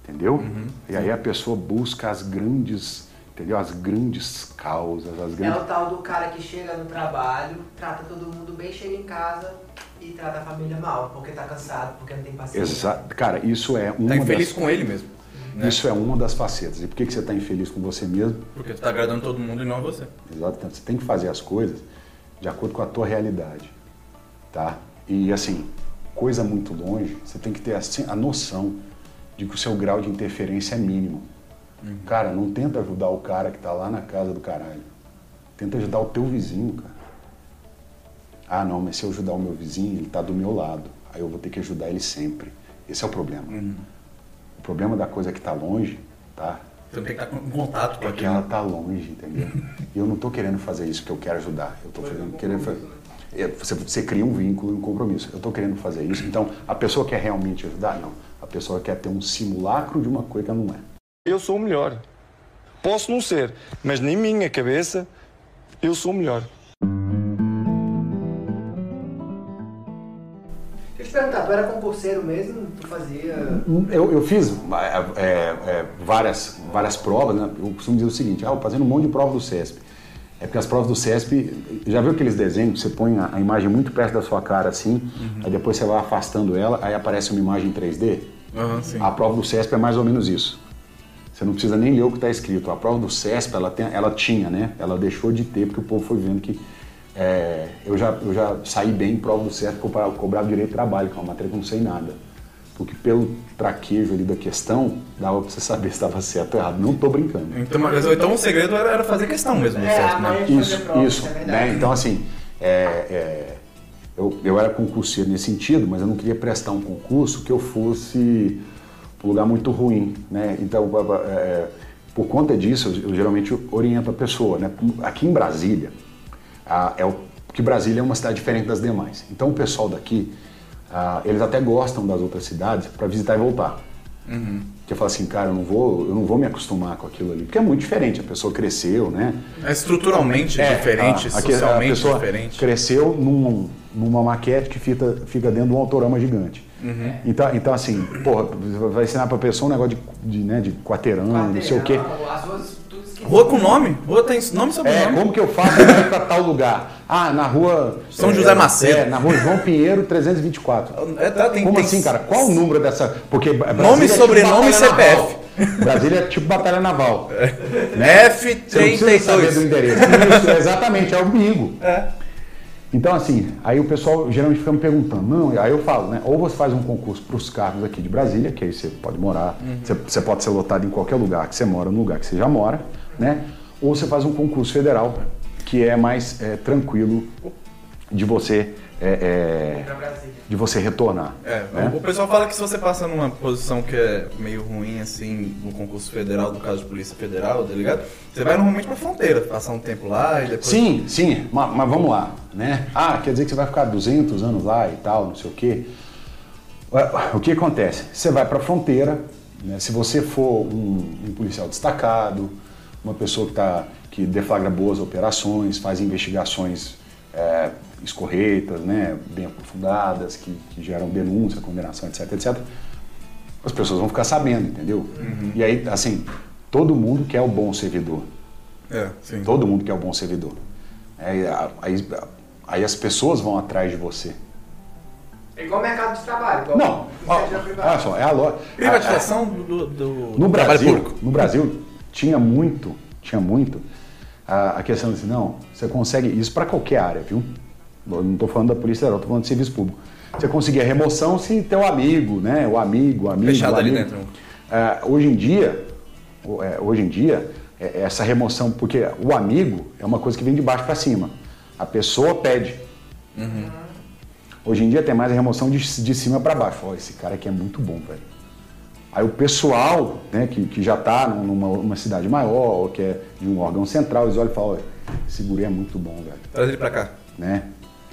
Entendeu? E aí a pessoa busca as grandes, entendeu? As grandes causas, as É grandes. o tal do cara que chega no trabalho, trata todo mundo bem, chega em casa e trata a família mal, porque tá cansado, porque não tem paciência. Exa Cara, isso é uma Tá infeliz das... com ele mesmo. né? Isso é uma das facetas. E por que, que você está infeliz com você mesmo? Porque você tá agradando todo mundo e não você. Exatamente. Você tem que fazer as coisas de acordo com a tua realidade, tá? E assim, coisa muito longe, você tem que ter assim, a noção de que o seu grau de interferência é mínimo. Cara, não tenta ajudar o cara que tá lá na casa do caralho. Tenta ajudar o teu vizinho, cara. Ah, não, mas se eu ajudar o meu vizinho, ele tá do meu lado. Aí eu vou ter que ajudar ele sempre. Esse é o problema. O problema da coisa que tá longe, tá? Não tem que estar em contato com É aquilo. ela tá longe, entendeu? [LAUGHS] E eu não tô querendo fazer isso porque eu quero ajudar. Eu tô fazendo, querendo fazer. é, Você, você cria um vínculo e um compromisso. Eu tô querendo fazer isso. Então, a pessoa quer realmente ajudar? Não. A pessoa quer ter um simulacro de uma coisa que ela não é. Eu sou o melhor. Posso não ser, mas na minha cabeça, eu sou o melhor. Perguntar, tu era concurseiro mesmo? Tu fazia. Eu, eu fiz é, é, é, várias, várias provas, né? Eu costumo dizer o seguinte, ah, eu fazendo um monte de prova do CESP. É porque as provas do CESP, já viu aqueles desenhos que você põe a, a imagem muito perto da sua cara assim, aí depois você vai afastando ela, aí aparece uma imagem em 3D? Aham, sim. A prova do CESP é mais ou menos isso. Você não precisa nem ler o que está escrito. A prova do CESP, ela, tem, ela tinha, né? Ela deixou de ter porque o povo foi vendo que é, eu, já, eu já saí bem em prova do certo, cobrava, cobrava direito de trabalho, que é uma matéria que eu não sei nada. Porque pelo traquejo ali da questão, dava pra você saber se estava certo ou errado. Não tô brincando. Então, mas, então o segredo era, era fazer questão mesmo, É, certo, né? Isso, prova, isso. é né? Então, assim, é, é, eu, eu era concurseiro nesse sentido, mas eu não queria prestar um concurso que eu fosse um lugar muito ruim. Né? Então, é, por conta disso, eu, eu geralmente oriento a pessoa. Né? Aqui em Brasília, a, é o, que Brasília é uma cidade diferente das demais. Então, o pessoal daqui, ah, eles até gostam das outras cidades para visitar e voltar. Uhum. Porque fala assim, cara, eu não, vou, eu não vou me acostumar com aquilo ali. Porque é muito diferente, a pessoa cresceu, né? É estruturalmente diferente, a- a, que- a socialmente pessoa diferente. cresceu num- numa maquete que fica, fica dentro de um autorama gigante. Uhum. Então, então, assim, porra, vai ensinar pra pessoa um negócio de, de, né, de quarteirão, não sei o quê. As. Rua com nome? Rua tem nome e É, sobrenome. como que eu faço ir pra tal lugar? Ah, na rua... São é, José Macedo. É, na rua João Pinheiro, 324. É, tá, tem, Como tem- assim, cara? Qual o número dessa... Porque Brasília Nome, é tipo sobrenome e CPF. naval. Brasília é tipo batalha naval. Né? Você não precisa saber do F32. endereço. Isso, exatamente, é o bingo. É. Então, assim, aí o pessoal geralmente fica me perguntando, não, aí eu falo, né? Ou você faz um concurso para os cargos aqui de Brasília, que aí você pode morar, você, você pode ser lotado em qualquer lugar que você mora, no lugar que você já mora, né? Ou você faz um concurso federal, que é mais é, tranquilo de você, é, é, Pra de você retornar. É, né? o pessoal fala que se você passa numa posição que é meio ruim, assim, no concurso federal, no caso de Polícia Federal, delegado, você vai normalmente pra fronteira, passar um tempo lá e depois... Sim, sim, mas, mas vamos lá, né? Ah, quer dizer que você vai ficar 200 anos lá e tal, não sei o quê. O que acontece? Você vai para a fronteira, né? se você for um, um policial destacado, uma pessoa que, tá, que deflagra boas operações, faz investigações é, escorreitas, né? bem aprofundadas, que, que geram denúncia, condenação, etc, etc, as pessoas vão ficar sabendo, entendeu? E aí, assim, todo mundo quer o bom servidor. É, sim. Todo mundo quer o bom servidor. Aí, a- aí, aí as pessoas vão atrás de você. É igual mercado de trabalho. Igual Não, olha só, é a lógica. Privatização do, do, No do trabalho Brasil, público. no Brasil tinha muito, tinha muito a, a questão assim, não, você consegue isso para qualquer área, viu? Eu não estou falando da polícia federal, estou falando de serviço público. Você conseguia remoção se teu amigo, né? O amigo, o amigo. Fechado o ali amigo. dentro. É, hoje em dia, é, hoje em dia, é, essa remoção, porque o amigo é uma coisa que vem de baixo para cima. A pessoa pede. Hoje em dia tem mais a remoção de, de cima para baixo. Ó, esse cara aqui é muito bom, velho. Aí o pessoal, né, que, que já está numa, cidade maior, ou que é de um órgão central, eles olham e falam, esse guri é muito bom, velho. Traz ele pra cá. Né?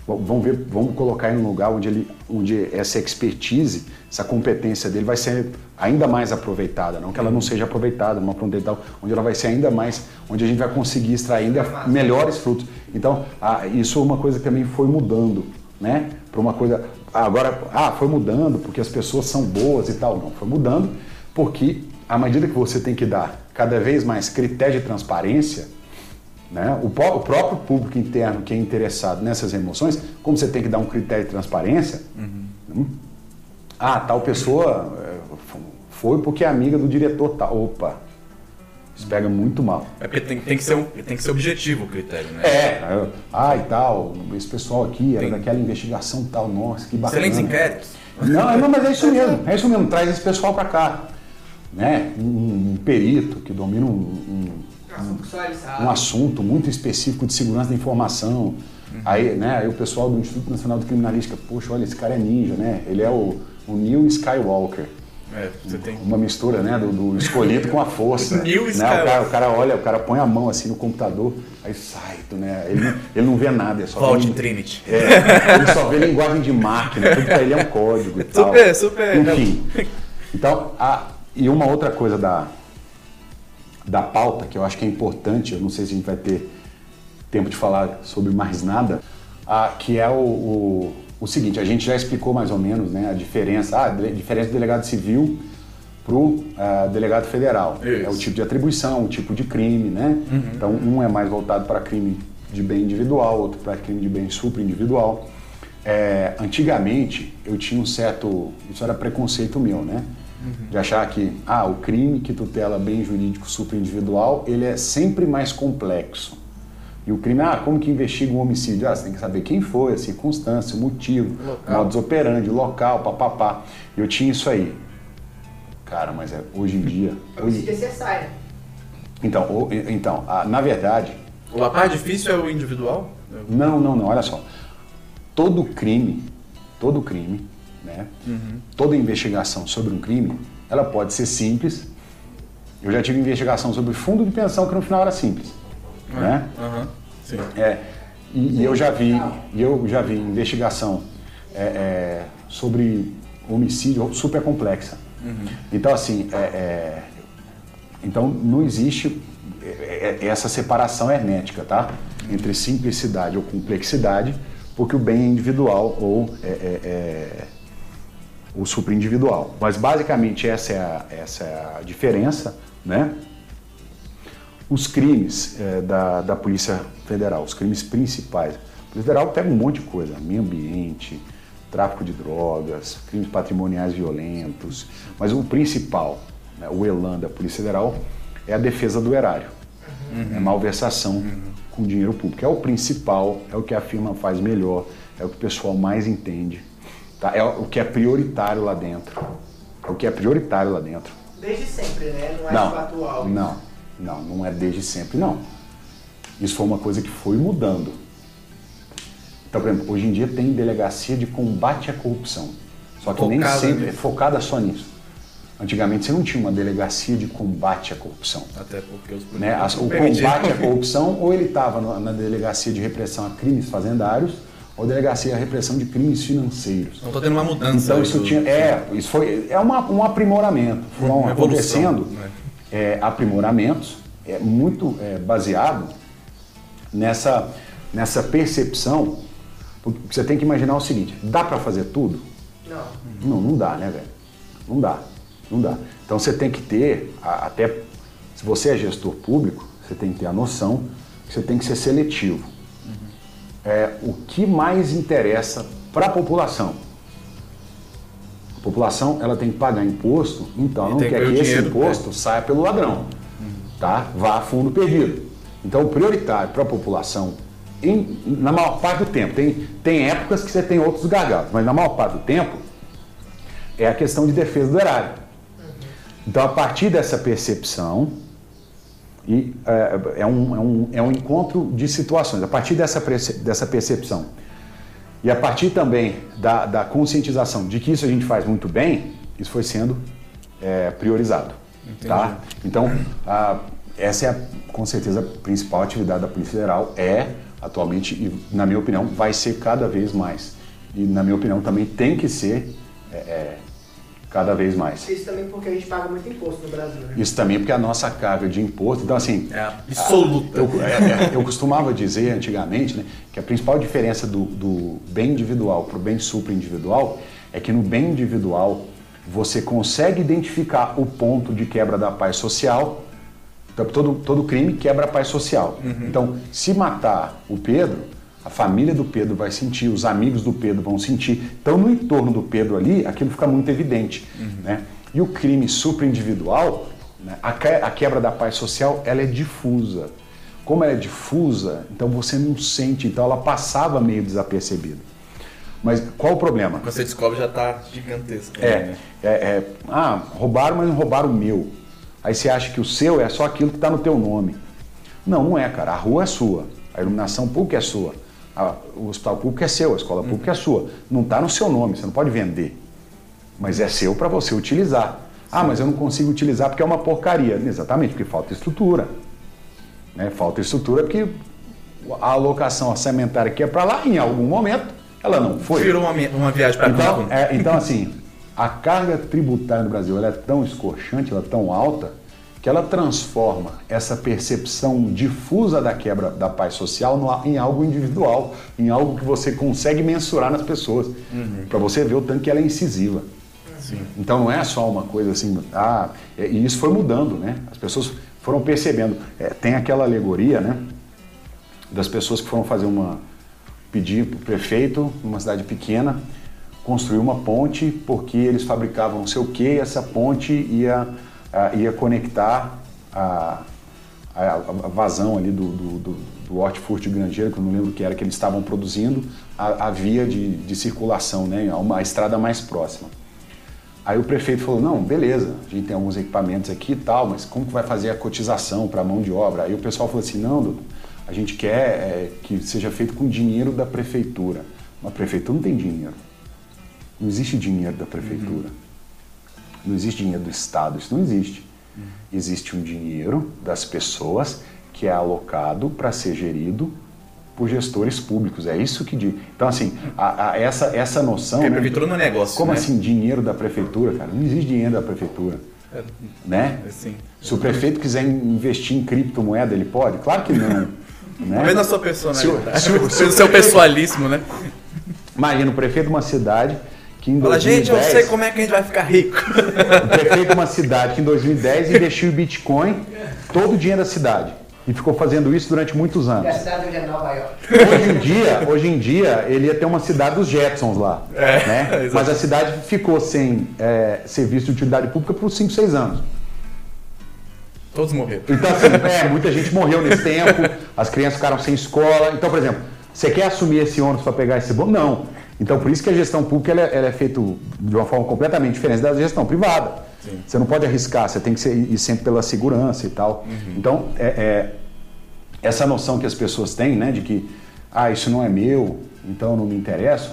Vamos ver, vamos colocar ele num lugar onde, ele, onde essa expertise, essa competência dele vai ser ainda mais aproveitada, não que ela não seja aproveitada numa fronteira tal, onde ela vai ser ainda mais, onde a gente vai conseguir extrair ainda melhores frutos. Então, ah, isso é uma coisa que também foi mudando, né? Para uma coisa, agora, ah, foi mudando porque as pessoas são boas e tal, não, foi mudando porque à medida que você tem que dar cada vez mais critério de transparência, né? O, o próprio público interno que é interessado nessas emoções, como você tem que dar um critério de transparência, hum, ah, tal pessoa f- foi porque é amiga do diretor tal. Opa, isso pega muito mal. É porque tem, tem que ser um, tem que ser objetivo o critério, né? É, ah, e tal, esse pessoal aqui era Tem- daquela investigação tal, nossa, que bacana. Excelentes inquéritos. Não, é, não, mas é isso mesmo, é isso mesmo, traz esse pessoal pra cá. Né? Um, um perito que domina um- um, sabe. um assunto muito específico de segurança da informação. Aí, né, aí o pessoal do Instituto Nacional de Criminalística, poxa, olha, esse cara é ninja, né? Ele é o, o Neil Skywalker. É, tem. Uma mistura, né, do, do escolhido com a força. [LAUGHS] Né? o, cara, o cara olha, o cara põe a mão assim no computador, aí sai, né? Ele, não- ele não vê nada, é só Vault vê- Trinity. É, ele só vê linguagem de máquina, tudo pra ele é um código e tal. Super, super. Enfim. Então, a, e uma outra coisa da, da pauta, que eu acho que é importante, eu não sei se a gente vai ter tempo de falar sobre mais nada, ah, que é o, o, o seguinte, a gente já explicou mais ou menos né, a diferença, ah, a diferença do delegado civil para o delegado federal. Isso. É o tipo de atribuição, o tipo de crime, né? Então, um é mais voltado para crime de bem individual, outro para crime de bem superindividual. É, antigamente, eu tinha um certo... Isso era preconceito meu, né? De achar que ah, o crime que tutela bem jurídico superindividual, ele é sempre mais complexo. E o crime, ah, como que investiga um homicídio? Ah, você tem que saber quem foi, a circunstância, o motivo, Local. modus operandi, o local, papapá. Eu tinha isso aí. Cara, mas é, hoje em dia. Hoje, Homicídio é então, o- então a- na verdade, A parte difícil é o individual? não, não, não, olha só. Todo crime, todo crime, né? Uhum. Toda investigação sobre um crime, ela pode ser simples. Eu já tive investigação sobre fundo de pensão que no final era simples, né? Aham, sim. É, e, e eu já vi, eu já vi investigação é, é, sobre homicídio super complexa. Então assim, é, é, então não existe é, é, essa separação hermética, tá? Entre simplicidade ou complexidade, porque o bem é individual ou é, o superindividual. Mas basicamente essa é a, essa é a diferença, né? Os crimes eh, da, da Polícia Federal, os crimes principais. A Polícia Federal pega um monte de coisa, meio ambiente, tráfico de drogas, crimes patrimoniais violentos, mas o principal, né, o ELAN da Polícia Federal, é a defesa do erário, é malversação com dinheiro público. É o principal, é o que a firma faz melhor, é o que o pessoal mais entende, tá? é o que é prioritário lá dentro. É o que é prioritário lá dentro. Desde sempre, né? Não é Não, atual. não, não, não é desde sempre, não. Isso foi uma coisa que foi mudando. Então, por exemplo, hoje em dia tem delegacia de combate à corrupção. Só que nem Focada sempre é focada só nisso. Antigamente você não tinha uma delegacia de combate à corrupção. Até porque os Né? As- O combate à corrupção, ou ele estava na delegacia de repressão a crimes fazendários, ou delegacia de repressão de crimes financeiros. Não tô tendo uma mudança. Então isso do- tinha. É, isso foi. É uma, um aprimoramento. Foram Uma acontecendo né? É, aprimoramentos é, muito é, baseado nessa, nessa percepção. Porque você tem que imaginar o seguinte: dá para fazer tudo? Não. Não, não dá, né, velho? Não dá. Não dá. Então você tem que ter, até se você é gestor público, você tem que ter a noção que você tem que ser seletivo. É, o que mais interessa para a população? A população ela tem que pagar imposto, então E não que quer que esse imposto saia pelo ladrão, tá? Vá a fundo perdido. Então o prioritário para a população, em- na maior parte do tempo, tem, tem épocas que você tem outros gargalos, mas na maior parte do tempo é a questão de defesa do erário. Então, a partir dessa percepção, e é, é um, é, um, é um encontro de situações, a partir dessa, dessa percepção, e a partir também da, da conscientização de que isso a gente faz muito bem, isso foi sendo é, priorizado. Tá? Então, a- essa é, a, com certeza, a principal atividade da Polícia Federal, é, atualmente, e na minha opinião, vai ser cada vez mais. E, na minha opinião, também tem que ser é, é, cada vez mais. Isso também porque a gente paga muito imposto no Brasil, né? Isso também porque a nossa carga de imposto. Então, assim. É absoluta. Eu, é, é, eu costumava dizer antigamente né, que a principal diferença do, do bem individual para o bem superindividual é que no bem individual você consegue identificar o ponto de quebra da paz social. Então, todo, todo crime quebra a paz social. Então, se matar o Pedro, a família do Pedro vai sentir, os amigos do Pedro vão sentir. Então, no entorno do Pedro ali, aquilo fica muito evidente. Né? E o crime superindividual, né, a, que- a quebra da paz social, ela é difusa. Como ela é difusa, então você não sente, então ela passava meio desapercebida. Mas qual o problema? Quando você descobre já tá gigantesco. É, né? é, é, ah, roubaram, mas não roubaram o meu. Aí você acha que o seu é só aquilo que está no teu nome. Não, não é, cara. A rua é sua. A iluminação pública é sua. A- o hospital público é seu, a escola pública é sua. Não está no seu nome, você não pode vender. Mas é seu para você utilizar. Ah, mas eu não consigo utilizar porque é uma porcaria. Exatamente, porque falta estrutura. Né? Falta estrutura porque a alocação orçamentária que é para lá, em algum momento, ela não foi. Virou uma, uma viagem para Então, é, então, assim, a carga tributária no Brasil é tão escorchante, ela é tão alta, que ela transforma essa percepção difusa da quebra da paz social no- em algo individual, em algo que você consegue mensurar nas pessoas, para você ver o tanto que ela é incisiva. Então não é só uma coisa assim, ah, é- e isso foi mudando, né? As pessoas foram percebendo. É, tem aquela alegoria, né? Das pessoas que foram fazer uma. pedir para o prefeito, numa cidade pequena, construir uma ponte, porque eles fabricavam não sei o que, e essa ponte ia, ah, ia conectar a, a, a vazão ali do, do, do- do hortifruti que eu não lembro o que era, que eles estavam produzindo a, a via de, de circulação, né, a uma a estrada mais próxima. Aí o prefeito falou, não, beleza, a gente tem alguns equipamentos aqui e tal, mas como que vai fazer a cotização para a mão de obra? Aí o pessoal falou assim, não, doutor, a gente quer é, que seja feito com dinheiro da prefeitura. Mas a prefeitura não tem dinheiro. Não existe dinheiro da prefeitura. Não existe dinheiro do Estado, isso não existe. Existe um dinheiro das pessoas que é alocado para ser gerido por gestores públicos. É isso que diz. Então, assim, a, a- essa, essa noção. Porque a né, prefeitura não é negócio, Como né? assim, dinheiro da prefeitura, cara? Não existe dinheiro da prefeitura. É, Né? Assim. Se o prefeito quiser investir em criptomoeda, ele pode? Claro que não. [LAUGHS] né? Talvez na sua personalidade. o- se se o [LAUGHS] seu pessoalíssimo, né? Imagina o prefeito de uma cidade que em Fala, 2010... gente, eu sei como é que a gente vai ficar rico. [LAUGHS] O prefeito de uma cidade que em 2010 investiu em Bitcoin todo o dinheiro da cidade. E ficou fazendo isso durante muitos E a anos. cidade hoje é Nova York. Hoje em dia, hoje em dia ele ia ter uma cidade dos Jetsons lá. É, né? [LAUGHS] Mas a cidade ficou sem é, serviço de utilidade pública por 5, 6 anos. Todos morreram. Então, assim, [LAUGHS] é, muita gente morreu nesse tempo, as crianças ficaram sem escola. Então, por exemplo, você quer assumir esse ônus para pegar esse bônus? Não. Então, por isso que a gestão pública ela, é- ela é feita de uma forma completamente diferente da gestão privada. Você não pode arriscar, você tem que ser, ir sempre pela segurança e tal. Então, é, é, essa noção que as pessoas têm, né, de que, ah, isso não é meu, então não me interesso,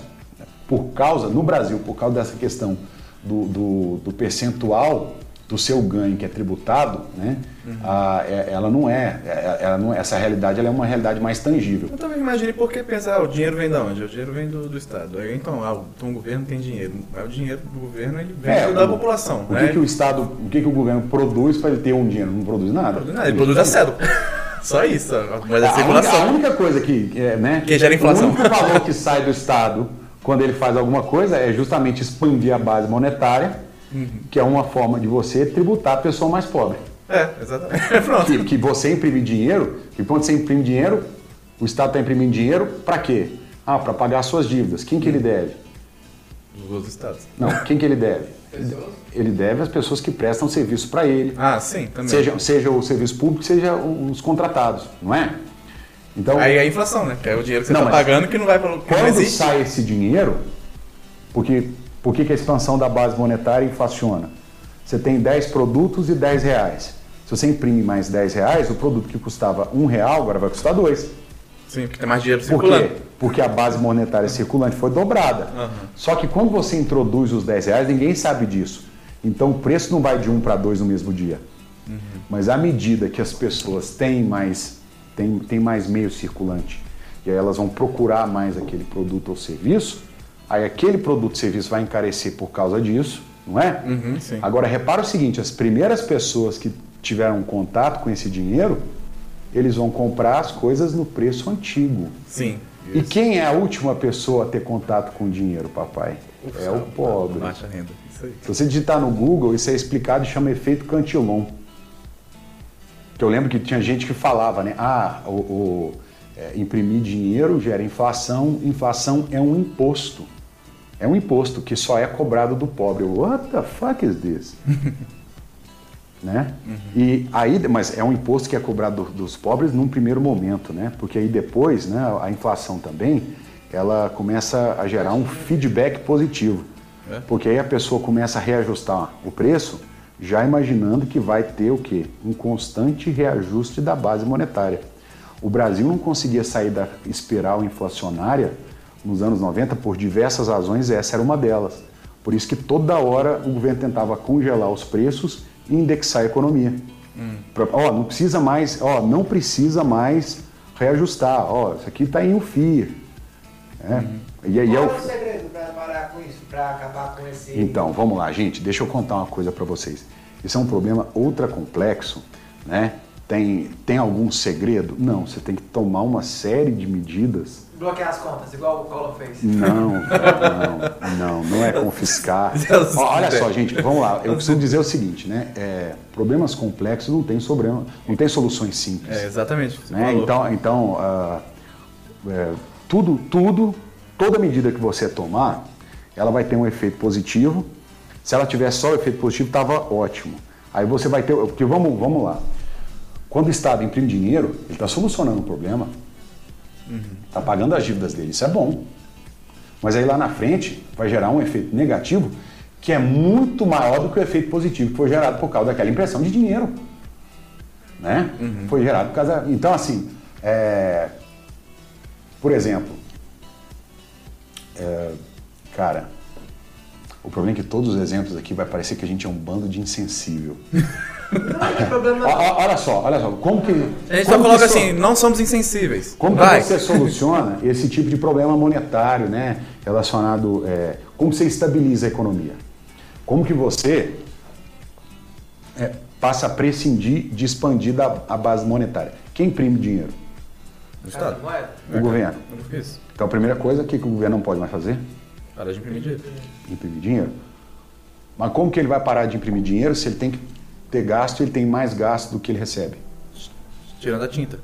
por causa, no Brasil, por causa dessa questão do, do, do percentual do seu ganho que é tributado, né, ah, é- ela não é, é- ela não é- essa realidade ela é uma realidade mais tangível. Eu também imaginei por que pensar, ah, o dinheiro vem de onde? O dinheiro vem do, do Estado. Aí, Então, ah, o- então o governo tem dinheiro. Mas o dinheiro do governo ele vem É, da o- população. O né? que, que o Estado, o que, que o governo produz para ele ter um dinheiro? Não produz nada. Não, ele produz a cédula. [LAUGHS] Só isso, a de É, a, única, a circulação. única coisa que, é, né, Que gera inflação. O único valor que sai do Estado quando ele faz alguma coisa é justamente expandir a base monetária, Uhum. que é uma forma de você tributar a pessoa mais pobre. É, exatamente. [LAUGHS] Que, que você imprime dinheiro, que quando você imprime dinheiro, o Estado está imprimindo dinheiro para quê? Ah, para pagar suas dívidas. Quem que ele deve? Os estados. Não, quem que ele deve? Ele deve às pessoas que prestam serviço para ele. Ah, sim, também. Seja, seja o serviço público, seja os contratados, não é? Então, Aí é a inflação, né? Que é o dinheiro que você Não, está pagando que não vai para não quando existe. sai esse dinheiro, porque, por que que a expansão da base monetária inflaciona? Você tem 10 produtos e 10 reais. Se você imprime mais 10 reais, o produto que custava um real agora vai custar dois. Sim, porque tem mais dinheiro Por circulando. quê? Porque a base monetária circulante foi dobrada. Só que quando você introduz os 10 reais, ninguém sabe disso. Então o preço não vai de 1 para 2 no mesmo dia. Mas à medida que as pessoas têm mais, têm, têm mais meio circulante e aí elas vão procurar mais aquele produto ou serviço, aí aquele produto ou serviço vai encarecer por causa disso, não é? Uhum, sim. Agora repara o seguinte, as primeiras pessoas que tiveram contato com esse dinheiro, eles vão comprar as coisas no preço antigo. Sim. E quem é a última pessoa a ter contato com o dinheiro, papai? É o pobre. Baixa renda. Isso aí. Se você digitar no Google, isso é explicado e chama efeito Cantillon. Que eu lembro que tinha gente que falava, né? Ah, o, o, é, imprimir dinheiro gera inflação, inflação é um imposto. É um imposto que só é cobrado do pobre. What the fuck is this? [LAUGHS] né? E aí, mas é um imposto que é cobrado do- dos pobres num primeiro momento, né? Porque aí depois, né, a inflação também, ela começa a gerar um feedback positivo. Porque aí a pessoa começa a reajustar o preço, já imaginando que vai ter o quê? Um constante reajuste da base monetária. O Brasil não conseguia sair da espiral inflacionária nos anos 90 por diversas razões, essa era uma delas. Por isso que toda hora o governo tentava congelar os preços e indexar a economia. Pra- Ó, não precisa mais, ó, não precisa mais reajustar. Ó, isso aqui está em UFIR. né? E aí é Qual é o segredo para parar com isso? Para acabar com esse. então, vamos lá, gente, deixa eu contar uma coisa para vocês. Isso é um problema ultra complexo, né? Tem, tem algum segredo? Não, você tem que tomar uma série de medidas. Bloquear as contas, igual o Collor fez. Não, [LAUGHS] não, não, não é confiscar. [LAUGHS] Olha só, gente, vamos lá. Eu costumo dizer o seguinte, né? É, problemas complexos não tem, sobrema, não tem soluções simples. É, exatamente. né? Então, então ah, é, tudo, tudo, toda medida que você tomar, ela vai ter um efeito positivo. Se ela tiver só o efeito positivo, estava ótimo. Aí você vai ter, porque vamos, vamos lá. Quando o Estado imprime dinheiro, ele está solucionando o problema. Está pagando as dívidas dele, isso é bom. Mas aí lá na frente vai gerar um efeito negativo que é muito maior do que o efeito positivo que foi gerado por causa daquela impressão de dinheiro. Né? Foi gerado por causa. Então, assim, é, por exemplo, é, cara, o problema é que todos os exemplos aqui vai parecer que a gente é um bando de insensível. [LAUGHS] Ó, ó, olha só, olha só, como que. A gente só que coloca so- assim, não somos insensíveis. Como que Vai. você soluciona [LAUGHS] esse tipo de problema monetário, né? Relacionado. é, como você estabiliza a economia? Como que você é, passa a prescindir de expandir da, a base monetária? Quem imprime dinheiro? O Estado. O governo. Isso. Então a primeira coisa, o que, que o governo não pode mais fazer? Para de imprimir dinheiro. Imprimir dinheiro. Mas como que ele vai parar de imprimir dinheiro se ele tem que ter gasto ele tem mais gasto do que ele recebe? Tirando a tinta.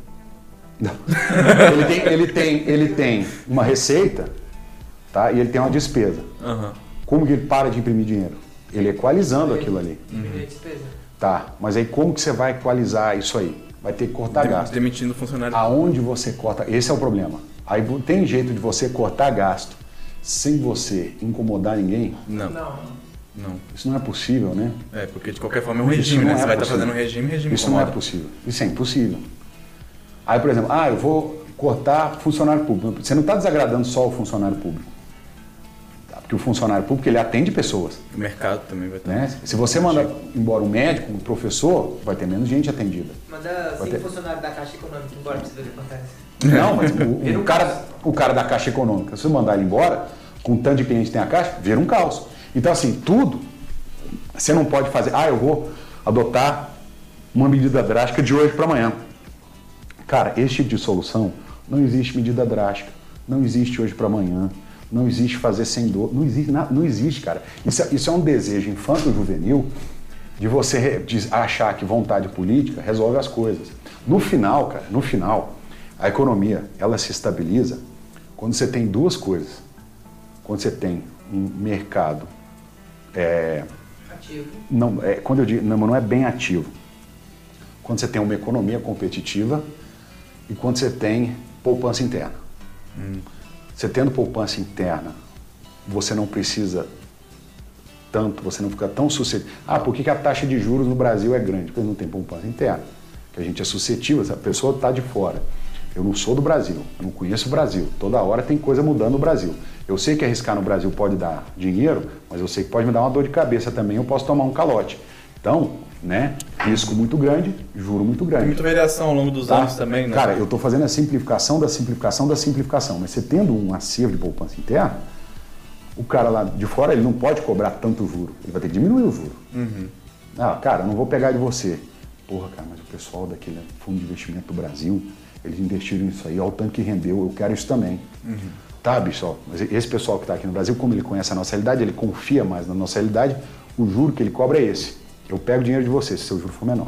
[LAUGHS] ele, tem, ele, tem, ele tem uma receita tá? e ele tem uma despesa. Aham. Como que ele para de imprimir dinheiro? Ele equalizando aquilo ali. despesa. Tá, mas aí como que você vai equalizar isso aí? Vai ter que cortar Dem- gasto. Demitindo funcionário. Aonde você corta? Esse é o problema. Aí tem jeito de você cortar gasto sem você incomodar ninguém? Não. Não. Não. Isso não é possível, né? É, porque de qualquer forma é um regime, né? é Você vai estar possível. fazendo um regime, regime Isso não é incomoda. possível. Isso é impossível. Aí, por exemplo, ah, eu vou cortar funcionário público. Você não está desagradando só o funcionário público. Tá? Porque o funcionário público ele atende pessoas. O mercado também vai estar. Né? Se você manda embora um médico, um professor, vai ter menos gente atendida. Manda Vai cinco ter- funcionários da Caixa Econômica embora pra você ver o que acontece. Não, mas [LAUGHS] o, o cara, o cara da Caixa Econômica, se você mandar ele embora, com o tanto de cliente que tem a Caixa, vira um caos. Então, assim, tudo, você não pode fazer, ah, eu vou adotar uma medida drástica de hoje para amanhã. Cara, esse tipo de solução, não existe medida drástica, não existe hoje para amanhã, não existe fazer sem dor, não existe, não existe, cara. Isso, é- isso é um desejo infanto-juvenil de você de achar que vontade política resolve as coisas. No final, cara, no final, a economia, ela se estabiliza quando você tem duas coisas. Quando você tem um mercado, é, Ativo. não, é, quando eu digo, não, não é bem ativo. Quando você tem uma economia competitiva e quando você tem poupança interna. Você tendo poupança interna, você não precisa tanto, você não fica tão suscetível. Ah, por que, que a taxa de juros no Brasil é grande? Porque não tem poupança interna. Que a gente é suscetível, essa pessoa está de fora. Eu não sou do Brasil, eu não conheço o Brasil. Toda hora tem coisa mudando no Brasil. Eu sei que arriscar no Brasil pode dar dinheiro, mas eu sei que pode me dar uma dor de cabeça também, eu posso tomar um calote. Então, né, risco muito grande, juro muito Tem grande. muita variação ao longo dos Tá? anos também, né? Cara, eu estou fazendo a simplificação da simplificação da simplificação, mas você tendo um acervo de poupança interna, o cara lá de fora ele não pode cobrar tanto juro, ele vai ter que diminuir o juro. Uhum. Ah, cara, eu não vou pegar de você. Porra, cara, mas o pessoal daquele fundo de investimento do Brasil, eles investiram nisso aí, olha o tanto que rendeu, eu quero isso também. Tá, bicho, ó, mas esse pessoal que está aqui no Brasil, como ele conhece a nossa realidade, ele confia mais na nossa realidade, o juro que ele cobra é esse. Eu pego dinheiro de você, se seu juro for menor.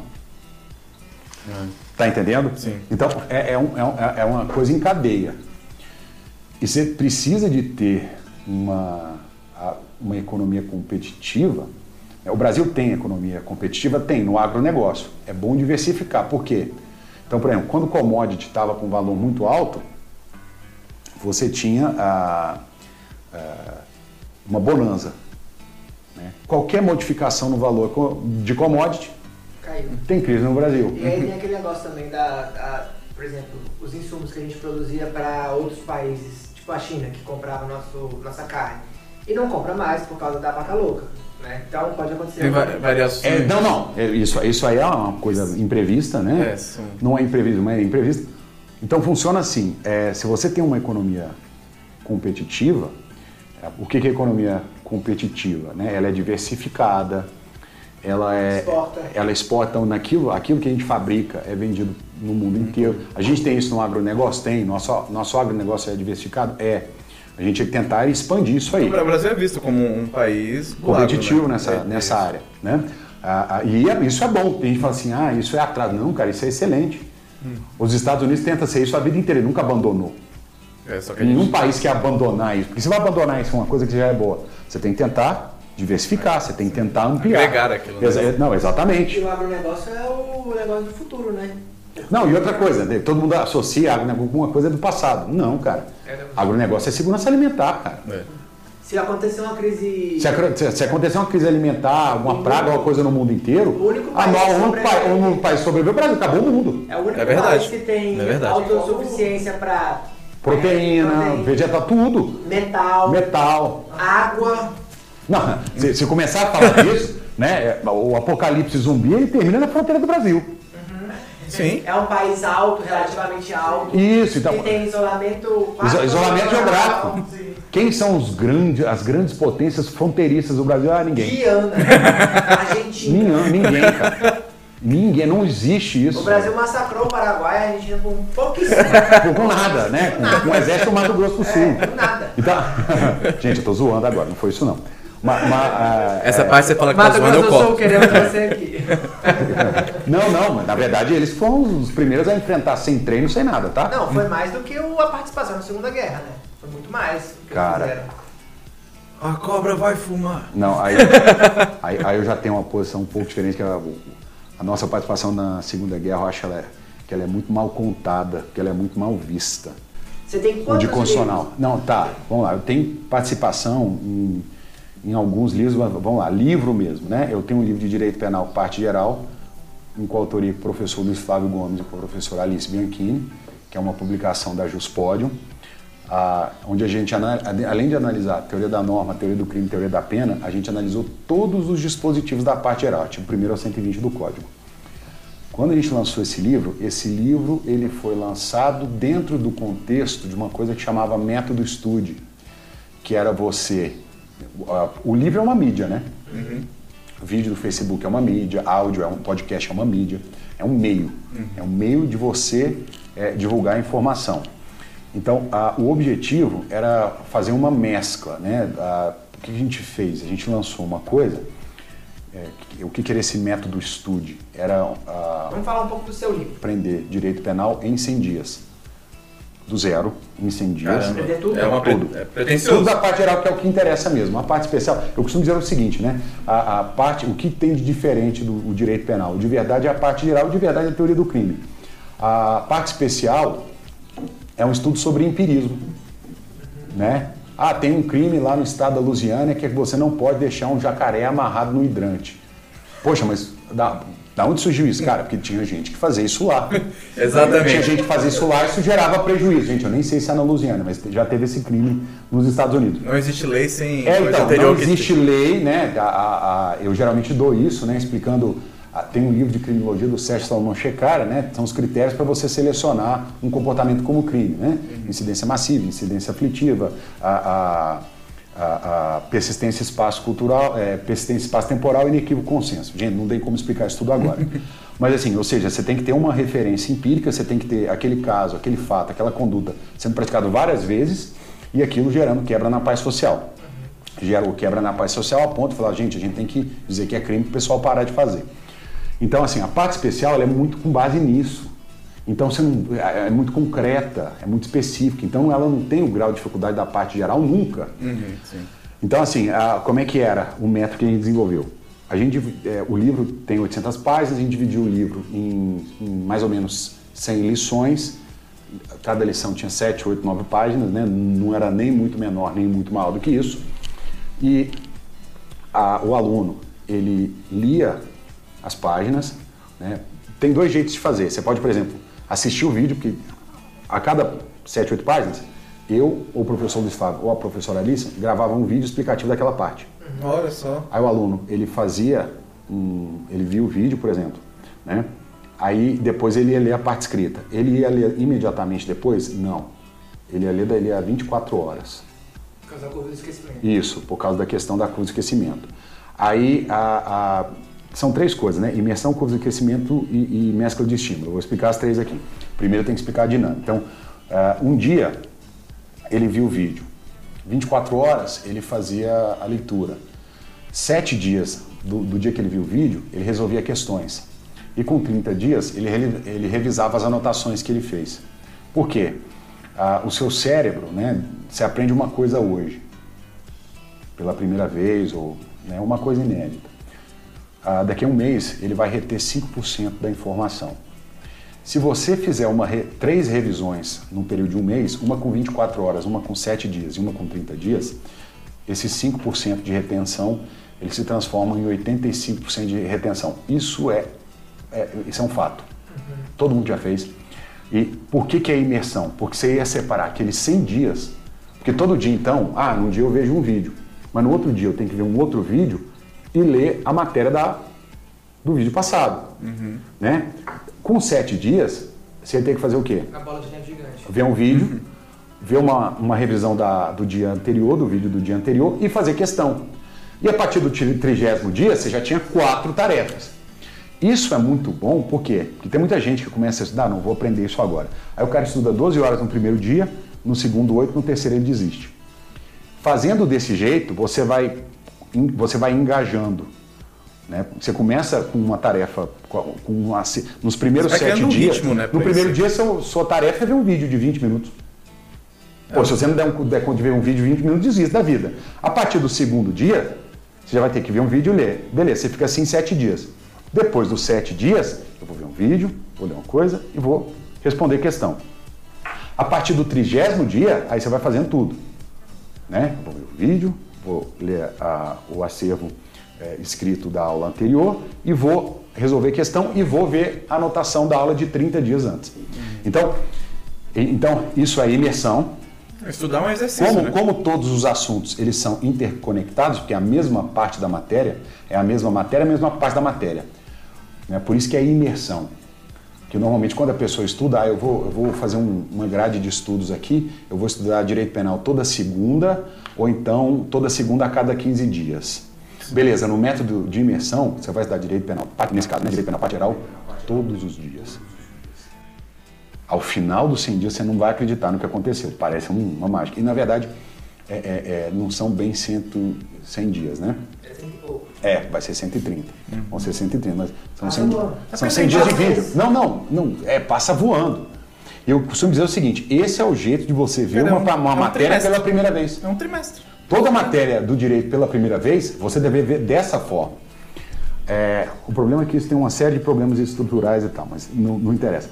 Tá entendendo? Sim. Então, é, é um- é um- é uma coisa em cadeia. E você precisa de ter uma, uma economia competitiva. O Brasil tem economia competitiva? Tem, no agronegócio. É bom diversificar. Por quê? Então, por exemplo, quando o commodity estava com um valor muito alto, você tinha a- a- uma bonança. né? Qualquer modificação no valor de commodity Caiu. tem crise no Brasil. E aí tem aquele negócio também da, da- por exemplo, os insumos que a gente produzia para outros países, tipo a China, que comprava nosso, nossa carne. E não compra mais por causa da vaca louca. Né? Então pode acontecer. Tem va- variações. É, não, não. É, Isso, isso aí é uma coisa imprevista, né? É, sim. Não é imprevisto, mas é imprevista. Então funciona assim: é, se você tem uma economia competitiva, é, o que que é economia competitiva? Né? Ela é diversificada, ela é. Exporta. Ela exporta naquilo, aquilo que a gente fabrica é vendido no mundo inteiro. A gente tem isso no agronegócio? Tem. Nosso, nosso agronegócio é diversificado? É. A gente tem que tentar expandir isso aí O Brasil é visto como um país competitivo né? nessa, É, nessa isso. área. Né? Ah, ah, e é- isso é bom. Tem gente fala assim, ah, isso é atraso. Não, cara, isso é excelente. Hum. Os Estados Unidos tentam ser isso a vida inteira, ele nunca abandonou. É, só que a Nenhum gente... país quer abandonar isso. Porque você vai abandonar isso, é uma coisa que já é boa. Você tem que tentar diversificar, você tem que tentar ampliar. Agregar aquilo, né? Exa- Não, exatamente. E o agronegócio é o negócio do futuro, né? Não, e outra coisa, né, todo mundo associa agronegócio com uma coisa do passado. Não, cara. Agronegócio é segurança alimentar, cara. Se acontecer uma crise. Se, acontecer uma crise alimentar, alguma praga, alguma coisa no mundo inteiro, O único a país que o único sobrevive. pai- o único país sobreviveu é o Brasil, acabou o mundo. É o único É verdade. país que tem É verdade. autossuficiência para Proteína, vegetal, tudo. metal, Metal. água. Não, se, se começar a falar [LAUGHS] disso, né, é, o apocalipse zumbi ele termina na fronteira do Brasil. Sim. É um país alto, relativamente alto. Isso, então- Que tem isolamento. Iso- isolamento geográfico. Quem são os grandes, as grandes potências fronteiriças do Brasil? Ah, ninguém. Guiana, Argentina. Ninguém, ninguém, cara. Ninguém, não existe isso. O Brasil massacrou o Paraguai e a Argentina com pouquíssimo. Com, nada, né? Com, com o exército do Mato Grosso do Sul. É, com nada. Então, [LAUGHS] gente, eu tô zoando agora, não foi isso não. Ma- ma- ah, Essa é, parte você fala que tá Mato zoando, eu do Sul, corto. queremos você aqui. [LAUGHS] Não, não, mas na verdade eles foram os primeiros a enfrentar sem treino, sem nada, tá? Não, foi mais do que o- a participação na Segunda Guerra, né? Foi muito mais. do que Cara. fizeram. A cobra vai fumar. Não, aí, [LAUGHS] aí, aí eu já tenho uma posição um pouco diferente, que a, a nossa participação na Segunda Guerra, eu acho ela, que ela é muito mal contada, que ela é muito mal vista. Você tem O quantos de constitucional. Não, tá, vamos lá. Eu tenho participação em, em alguns livros, vamos lá, livro mesmo, né? Eu tenho um livro de Direito Penal, parte geral, em coautoria com o professor Luiz Flávio Gomes e com a professora Alice Bianchini, que é uma publicação da Juspodium, ah, onde a gente, além de analisar a teoria da norma, a teoria do crime, a teoria da pena, a gente analisou todos os dispositivos da parte geral, tipo primeiro ao 120 do Código. Quando a gente lançou esse livro, esse livro ele foi lançado dentro do contexto de uma coisa que chamava método estude, que era você. O livro é uma mídia, né? Vídeo do Facebook é uma mídia, áudio é um podcast é uma mídia, é um meio, é um meio de você é, divulgar informação. Então, a- o objetivo era fazer uma mescla, né? A- o que a gente fez? A gente lançou uma coisa. é, o que, que era esse método estude? Era a, Vamos falar um pouco do seu livro. aprender direito penal em 100 dias. Do zero, em 100 dias. Caramba, Aprender tudo? é uma Tudo. é pretencioso. Tudo da parte geral, que é o que interessa mesmo. A parte especial, eu costumo dizer o seguinte, né? A, a parte, o que tem de diferente do direito penal? De verdade é a parte geral, de verdade é a teoria do crime. A parte especial é um estudo sobre empirismo, né? Ah, tem um crime lá no estado da Louisiana que você não pode deixar um jacaré amarrado no hidrante. Poxa, mas da, da onde surgiu isso, cara? Porque tinha gente que fazia isso lá. [LAUGHS] Exatamente. Tinha gente que fazia isso lá e isso gerava prejuízo. Gente, eu nem sei se é na Louisiana, mas já teve esse crime nos Estados Unidos. Não existe lei sem É, então, não que- existe lei, né? A- a- a- eu geralmente dou isso, né? Explicando. Tem um livro de criminologia do Sérgio Salomão Checara, né? São os critérios para você selecionar um comportamento como crime, né? Incidência massiva, incidência aflitiva, a, a- a- persistência espaço-cultural, é, persistência espaço-temporal e inequívoco consenso. Gente, não tem como explicar isso tudo agora. [LAUGHS] Mas assim, ou seja, você tem que ter uma referência empírica, você tem que ter aquele caso, aquele fato, aquela conduta sendo praticado várias vezes e aquilo gerando quebra na paz social gera o quebra na paz social a ponto de falar, gente, a gente tem que dizer que é crime para o pessoal parar de fazer. Então, assim, a parte especial é muito com base nisso. Então, você não, é é muito concreta, é muito específica. Então, ela não tem o grau de dificuldade da parte geral nunca. Uhum. Então, assim, a- como é que era o método que a gente desenvolveu? A gente, é, o livro tem 800 páginas, a gente dividiu o livro em, em mais ou menos 100 lições. Cada lição tinha 7, 8, 9 páginas, né? não era nem muito menor, nem muito maior do que isso. E a- o aluno, ele lia as páginas. Né? Tem dois jeitos de fazer. Você pode, por exemplo, assistir o vídeo, porque a cada 7, 8 páginas, eu, ou o professor Luiz Fábio, ou a professora Alice, gravavam um vídeo explicativo daquela parte. Olha só. Aí o aluno, ele fazia, um, ele via o vídeo, por exemplo, né? Aí depois ele ia ler a parte escrita. Ele ia ler imediatamente depois? Não. Ele ia ler dali a 24 horas. Por causa da curva do esquecimento. Isso, por causa da questão da curva de esquecimento. Aí a- a- são três coisas, né? Imersão, curva de aquecimento e, e mescla de estímulo. Vou explicar as três aqui. Primeiro tem que explicar a dinâmica. Então, ah, um dia ele viu o vídeo. 24 horas ele fazia a leitura. Sete dias do, do dia que ele viu o vídeo, ele resolvia questões. E com 30 dias, ele, ele revisava as anotações que ele fez. Por quê? Ah, o seu cérebro, né? Você aprende uma coisa hoje. pela primeira vez ou né, uma coisa inédita. Ah, daqui a um mês ele vai reter 5% da informação. Se você fizer uma re- três revisões num período de um mês, uma com 24 horas, uma com 7 dias e uma com 30 dias, esses 5% de retenção ele se transforma em 85% de retenção. Isso é, é- isso é um fato. Todo mundo já fez. E por que, que é imersão? Porque você ia separar aqueles 100 dias, porque todo dia então, ah, num dia eu vejo um vídeo, mas no outro dia eu tenho que ver um outro vídeo e ler a matéria da, do vídeo passado. Né? Com sete dias, você ter que fazer o quê? Uma bola de neve gigante. Ver um vídeo, ver uma, uma revisão da- do dia anterior, do vídeo do dia anterior e fazer questão. E a partir do tri- trigésimo dia, você já tinha quatro tarefas. Isso é muito bom, por quê? Porque tem muita gente que começa a estudar, não vou aprender isso agora. Aí o cara estuda 12 horas no primeiro dia, no segundo 8, no terceiro ele desiste. Fazendo desse jeito, você vai, você vai engajando. Né? Você começa com uma tarefa, com uma, nos primeiros sete um dias. ritmo, né, no primeiro isso. dia, seu, sua tarefa é ver um vídeo de 20 minutos. Pô, se você não der, um, der conta de ver um vídeo de 20 minutos, desiste da vida. A partir do segundo dia, você já vai ter que ver um vídeo e ler. Beleza, você fica assim sete dias. Depois dos sete dias, eu vou ver um vídeo, vou ler uma coisa e vou responder questão. A partir do trigésimo dia, aí você vai fazendo tudo. Né? Eu Vou ver o vídeo, vou ler a- o acervo é, escrito da aula anterior e vou resolver questão e vou ver a anotação da aula de 30 dias antes. Então, então isso é imersão. Estudar um exercício, Como, né? como todos os assuntos eles são interconectados, porque a mesma parte da matéria é a mesma matéria, a mesma parte da matéria. Né? Por isso que é imersão. Que normalmente quando a pessoa estuda, ah, eu vou, eu vou fazer um- uma grade de estudos aqui, eu vou estudar direito penal toda segunda, ou então toda segunda a cada 15 dias. Beleza, no método de imersão, você vai estudar direito penal, nesse caso, né, direito penal parte geral, todos os dias. Ao final dos 100 dias, você não vai acreditar no que aconteceu. Parece um- uma mágica. E, na verdade, é- é- é, não são bem 100, 100 dias, né? É, vai ser 130. Vão ser 130, mas são 100, Caramba. são 100 dias de vídeo. Não, não, não, é, passa voando. Eu costumo dizer o seguinte, esse é o jeito de você ver É um- uma, uma é um matéria trimestre. pela primeira vez. É um trimestre. Toda matéria do direito pela primeira vez, você deve ver dessa forma. É, o problema é que isso tem uma série de problemas estruturais e tal, mas não, não interessa.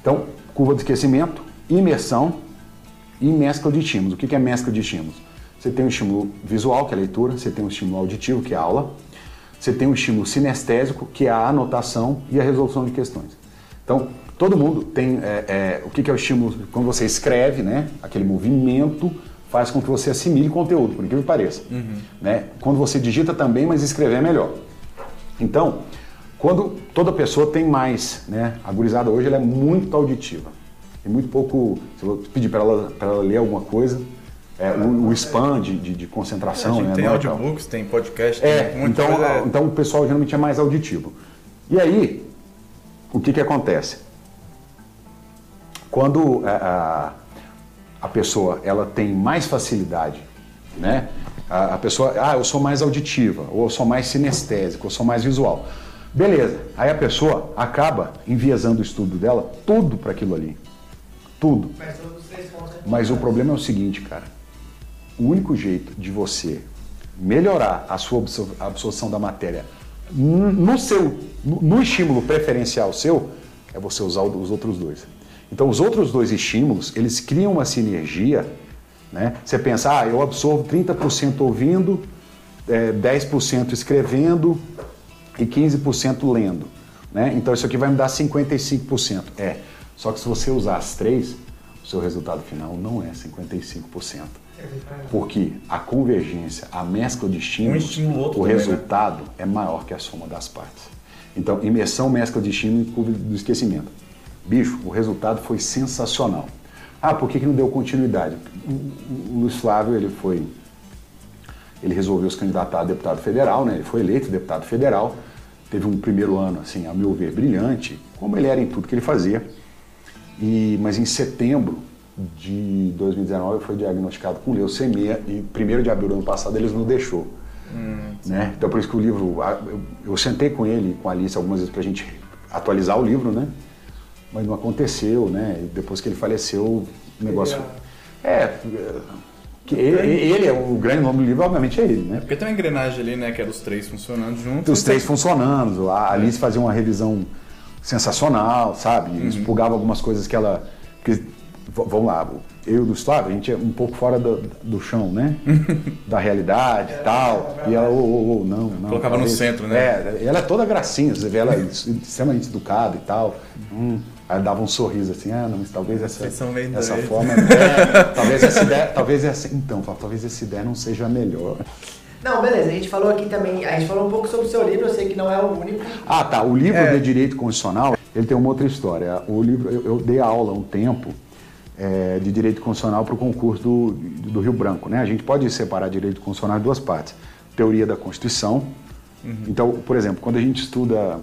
Então, curva de esquecimento, imersão e mescla de estímulos. O que que é mescla de estímulos? Você tem um estímulo visual, que é a leitura, você tem um estímulo auditivo, que é a aula, você tem um estímulo sinestésico, que é a anotação e a resolução de questões. Então, todo mundo tem é, é, o que que é o estímulo quando você escreve, né? Aquele movimento faz com que você assimile conteúdo, por incrível que pareça. Né? Quando você digita também, mas escrever é melhor. Então, quando toda pessoa tem mais, né? A gurizada hoje ela é muito auditiva. Tem muito pouco. Se eu pedir para ela, pra ela ler alguma coisa, é, o, o spam de, de, de A concentração, gente né? tem é audiobooks, tem podcast, É, tem então, coisa. então o pessoal geralmente é mais auditivo. E aí, o que, que acontece? Quando a, a, a pessoa ela tem mais facilidade, né? A, a pessoa, ah, eu sou mais auditiva, ou eu sou mais sinestésico, ou eu sou mais visual. Beleza, aí a pessoa acaba enviesando o estudo dela tudo para aquilo ali. Tudo. Mas o problema é o seguinte, cara. O único jeito de você melhorar a sua absor- absorção da matéria no seu, no, estímulo preferencial seu, é você usar os outros dois. Então, os outros dois estímulos, eles criam uma sinergia, né? Você pensa, ah, eu absorvo 30% ouvindo, é, 10% escrevendo e 15% lendo. Né? Então isso aqui vai me dar 55%. É. Só que se você usar as três, o seu resultado final não é 55%. Porque a convergência, a mescla de estímulos, Um o né? resultado é maior que a soma das partes. Então, imersão, mescla de estímulo e curva do esquecimento. Bicho, o resultado foi sensacional. Ah, por que, que não deu continuidade? O Luiz Flávio, ele foi ele resolveu se candidatar a deputado federal, né? Ele foi eleito deputado federal, teve um primeiro ano, assim, a meu ver, brilhante, como ele era em tudo que ele fazia. E, mas em setembro de 2019 foi diagnosticado com leucemia e 1 de abril do ano passado eles nos deixou. né? Então por isso que o livro, eu, eu sentei com ele, com a Alice algumas vezes para a gente atualizar o livro, né? Mas não aconteceu, né? E depois que ele faleceu, o negócio... É, é, Que ele, ele é o grande nome do livro, obviamente é ele, né? Porque tem uma engrenagem ali, né? Que era os três funcionando juntos. Os três funcionando. A Alice fazia uma revisão sensacional, sabe? Uhum. Expurgava algumas coisas que ela. Que, vamos lá, eu e o Gustavo, a gente é um pouco fora do, do chão, né? [LAUGHS] da realidade e tal. E ela, ô, ô, ô, não, não. Colocava no talvez- centro, né? É, ela é toda gracinha, você vê ela extremamente educada e tal. Hum, aí dava um sorriso assim, ah, não, mas talvez essa, Vocês são meio essa forma. [LAUGHS] é, talvez essa ideia. Talvez essa. Então, talvez essa ideia não seja a melhor. Não, beleza, a gente falou aqui também, a gente falou um pouco sobre o seu livro, eu sei que não é o único. Ah, tá. O livro É. de Direito Constitucional, ele tem uma outra história. O livro, eu, eu dei aula há um tempo é, de Direito Constitucional para o concurso do, do Rio Branco, né? A gente pode separar Direito Constitucional em duas partes. Teoria da Constituição. Então, por exemplo, quando a gente estuda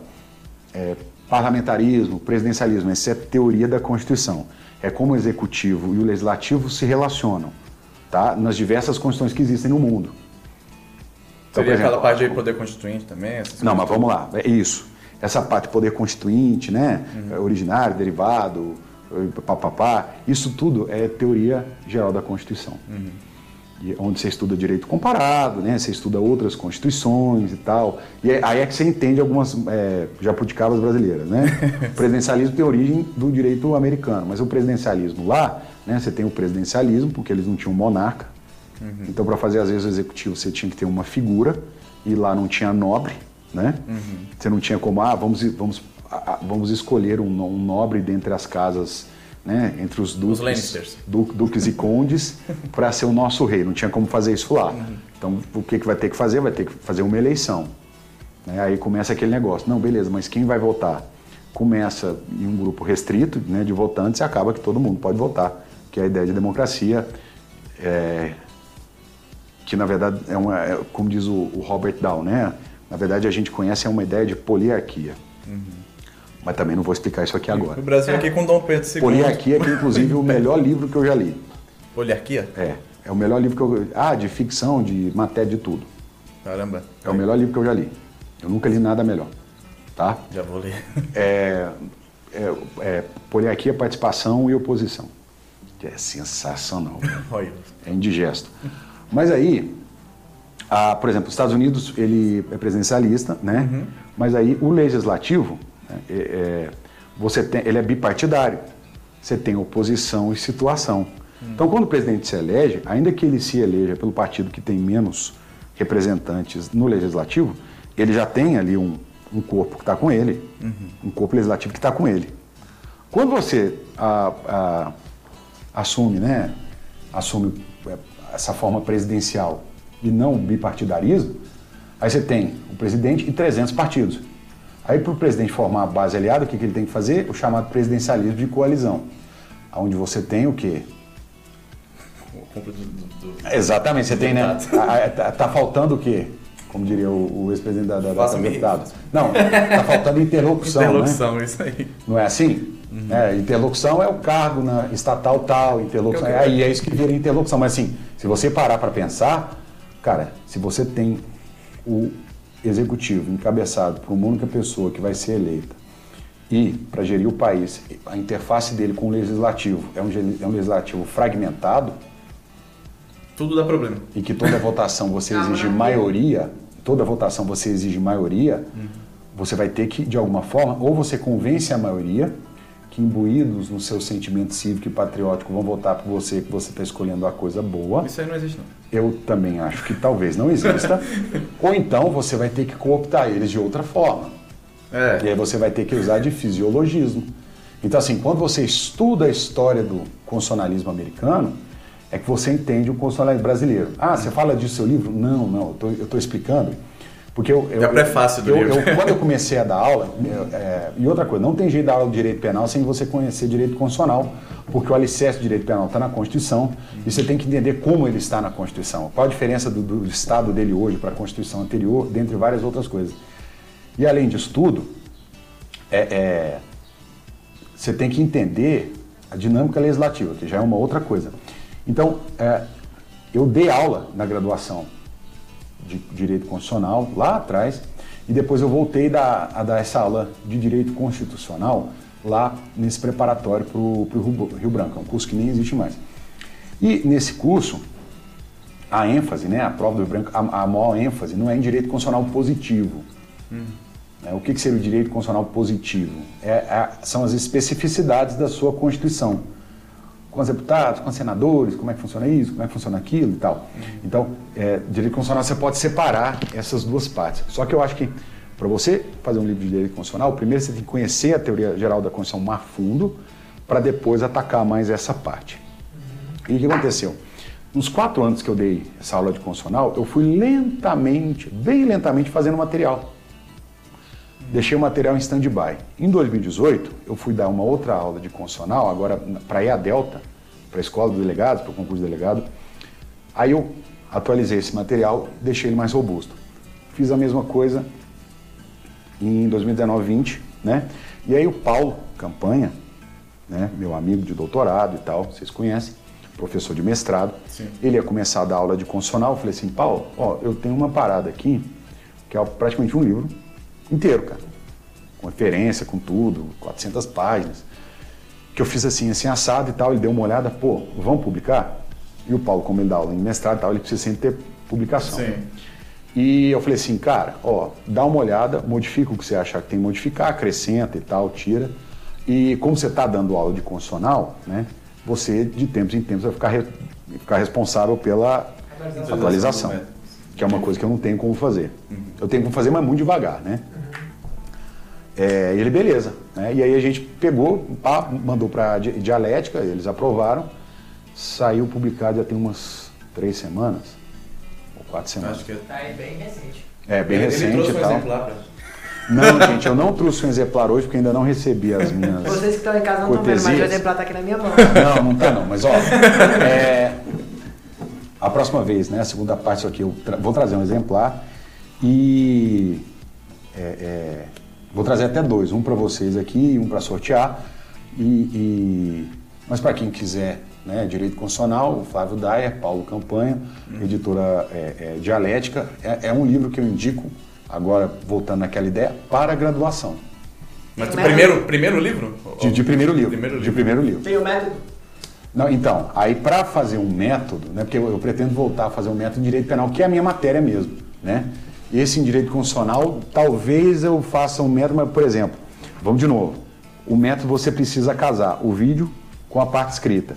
é, parlamentarismo, presidencialismo, essa é teoria da Constituição. É como o Executivo e o Legislativo se relacionam, tá? Nas diversas constituições que existem no mundo. Então, Seria exemplo, aquela parte aí poder constituinte também? não, mas vamos lá, é isso. Essa parte de poder constituinte, né? Uhum. é, Originário, derivado, papapá, isso tudo é teoria geral da Constituição. Uhum. E onde você estuda direito comparado, né? Você estuda outras constituições e tal. E é- aí é que você entende algumas é, jabuticabas brasileiras, né? O [LAUGHS] presidencialismo tem origem do direito americano, mas o presidencialismo lá, né? Você tem o presidencialismo, porque eles não tinham monarca. Uhum. Então, para fazer às vezes o executivo, você tinha que ter uma figura, e lá não tinha nobre, né? Uhum. Você não tinha como, ah, vamos, vamos, vamos escolher um, um nobre dentre as casas, né? Entre os duques, Lannisters. du- duques e condes, [LAUGHS] para ser o nosso rei. Não tinha como fazer isso lá. Uhum. Então, o que, que vai ter que fazer? Vai ter que fazer uma eleição. né? Aí começa aquele negócio. Não, beleza, mas quem vai votar? Começa em um grupo restrito né, de votantes e acaba que todo mundo pode votar. Que é a ideia de democracia, é, que na verdade é uma, é, como diz o, o Robert Dow, né? Na verdade a gente conhece é uma ideia de poliarquia. Mas também não vou explicar isso aqui agora. O Brasil aqui com Dom Pedro II. Poliarquia, que inclusive é o melhor livro que eu já li. Poliarquia? É, é o melhor livro que eu. Ah, de ficção, de matéria, de tudo. Caramba. É o melhor livro que eu já li. Eu nunca li nada melhor. Tá? Já vou ler. É, é, é poliarquia, participação e oposição. Que é sensacional. [LAUGHS] Olha. É indigesto. Mas aí, ah, por exemplo, os Estados Unidos ele é presidencialista, né? Mas aí o legislativo, é- é, você tem, ele é bipartidário. Você tem oposição e situação. Então, quando o presidente se elege, ainda que ele se eleja pelo partido que tem menos representantes no legislativo, ele já tem ali um, um corpo que está com ele, um corpo legislativo que está com ele. Quando você ah, ah, assume, né, assume é, essa forma presidencial e não bipartidarismo, aí você tem o presidente e 300 partidos. Aí para o presidente formar a base aliada, o que, que ele tem que fazer? O chamado presidencialismo de coalizão, onde você tem o quê? O compra do, do- do- Exatamente, você tem, né? Deputado. Tá, tá faltando o quê? Como diria o, o ex-presidente da, da, da. Deputados. Não, tá faltando interlocução, né? Interlocução, isso aí. Não é assim? É, interlocução é o cargo na estatal tal, interlocução. Eu quero- Aí é isso que vira interlocução. Mas assim, se você parar para pensar, cara, se você tem o executivo encabeçado por uma única pessoa que vai ser eleita e para gerir o país, a interface dele com o legislativo é um, é um legislativo fragmentado? Tudo dá problema. e que toda votação você [LAUGHS] exige maioria, toda votação você exige maioria, você vai ter que, de alguma forma, ou você convence a maioria que imbuídos no seu sentimento cívico e patriótico vão votar por você, que você está escolhendo a coisa boa. Isso aí não existe, não. Eu também acho que talvez não exista. [LAUGHS] ou então você vai ter que cooptar eles de outra forma. É. E aí você vai ter que usar de fisiologismo. Então, assim, quando você estuda a história do constitucionalismo americano, é que você entende o constitucionalismo brasileiro. Ah, você fala disso no seu livro? Não, não, eu estou explicando. Porque eu, eu, É o prefácio do eu- livro. eu- [LAUGHS] quando eu comecei a dar aula, é, e outra coisa, não tem jeito de dar aula de direito penal sem você conhecer direito constitucional, porque o alicerce do direito penal está na Constituição e você tem que entender como ele está na Constituição. Qual a diferença do, do estado dele hoje para a Constituição anterior, dentre várias outras coisas. E além disso tudo, é, é, você tem que entender a dinâmica legislativa, que já é uma outra coisa. Então, é, eu dei aula na graduação de Direito Constitucional lá atrás, e depois eu voltei da- a dar essa aula de Direito Constitucional lá nesse preparatório para o Rio, Rio Branco, é um curso que nem existe mais. E nesse curso, a ênfase, né, a prova do branco, a, a maior ênfase não é em direito constitucional positivo. Né, O que, que seria o direito constitucional positivo? É, é- são as especificidades da sua Constituição. Com os deputados, com os senadores, como é que funciona isso, como é que funciona aquilo e tal. Então, é, direito constitucional você pode separar essas duas partes. Só que eu acho que para você fazer um livro de direito constitucional, primeiro você tem que conhecer a teoria geral da Constituição mais fundo, para depois atacar mais essa parte. E o que aconteceu? Nos quatro anos que eu dei essa aula de constitucional, eu fui lentamente, bem lentamente, fazendo material. Deixei o material em stand-by. Em 2018, eu fui dar uma outra aula de constitucional, agora para a Delta, para a Escola dos Delegados, para o concurso de delegado. Aí eu atualizei esse material, deixei ele mais robusto. Fiz a mesma coisa em 2019, 20, né? E aí o Paulo Campanha, né, meu amigo de doutorado e tal, vocês conhecem, professor de mestrado, Sim. ele ia começar a dar aula de constitucional, eu falei assim, Paulo, ó, eu tenho uma parada aqui, que é praticamente um livro inteiro, cara, com referência, com tudo, 400 páginas, que eu fiz assim, assim, assado e tal, ele deu uma olhada, pô, vamos publicar? E o Paulo, como ele dá aula em mestrado e tal, ele precisa sempre ter publicação. Sim. E eu falei assim, cara, ó, dá uma olhada, modifica o que você achar que tem que modificar, acrescenta e tal, tira. E como você está dando aula de constitucional, né, você de tempos em tempos vai ficar, re- ficar responsável pela Atualização. atualização, que é uma coisa que eu não tenho como fazer. Eu tenho como fazer, mas muito devagar, né? É, ele, beleza. Né? E aí a gente pegou, pá, mandou para dialética, eles aprovaram, saiu publicado já tem umas três semanas, ou quatro semanas. Acho que é. Tá aí bem recente. É, bem Ele recente trouxe e um tal. exemplar pra Não, gente, eu não trouxe um exemplar hoje porque ainda não recebi as minhas. Vocês que estão em casa não estão vendo, mas o cortesias. exemplar tá aqui na minha mão. Não, não tá não, mas ó, é, a próxima vez, né, a segunda parte aqui, eu tra- vou trazer um exemplar e é, é, vou trazer até dois, um para vocês aqui e um para sortear. E, e- mas para quem quiser, né, direito constitucional, o Flávio Dyer, Paulo Campanha, editora é, é, Dialética, é, é um livro que eu indico agora voltando naquela ideia para a graduação. Mas o primeiro, primeiro livro? De, de primeiro livro. Primeiro De livro. primeiro livro. Tem o método? Não, então, aí para fazer um método, né, porque eu, eu pretendo voltar a fazer um método em direito penal, que é a minha matéria mesmo, né? Esse em direito constitucional, talvez eu faça um método, mas, por exemplo, vamos de novo. O método você precisa casar o vídeo com a parte escrita.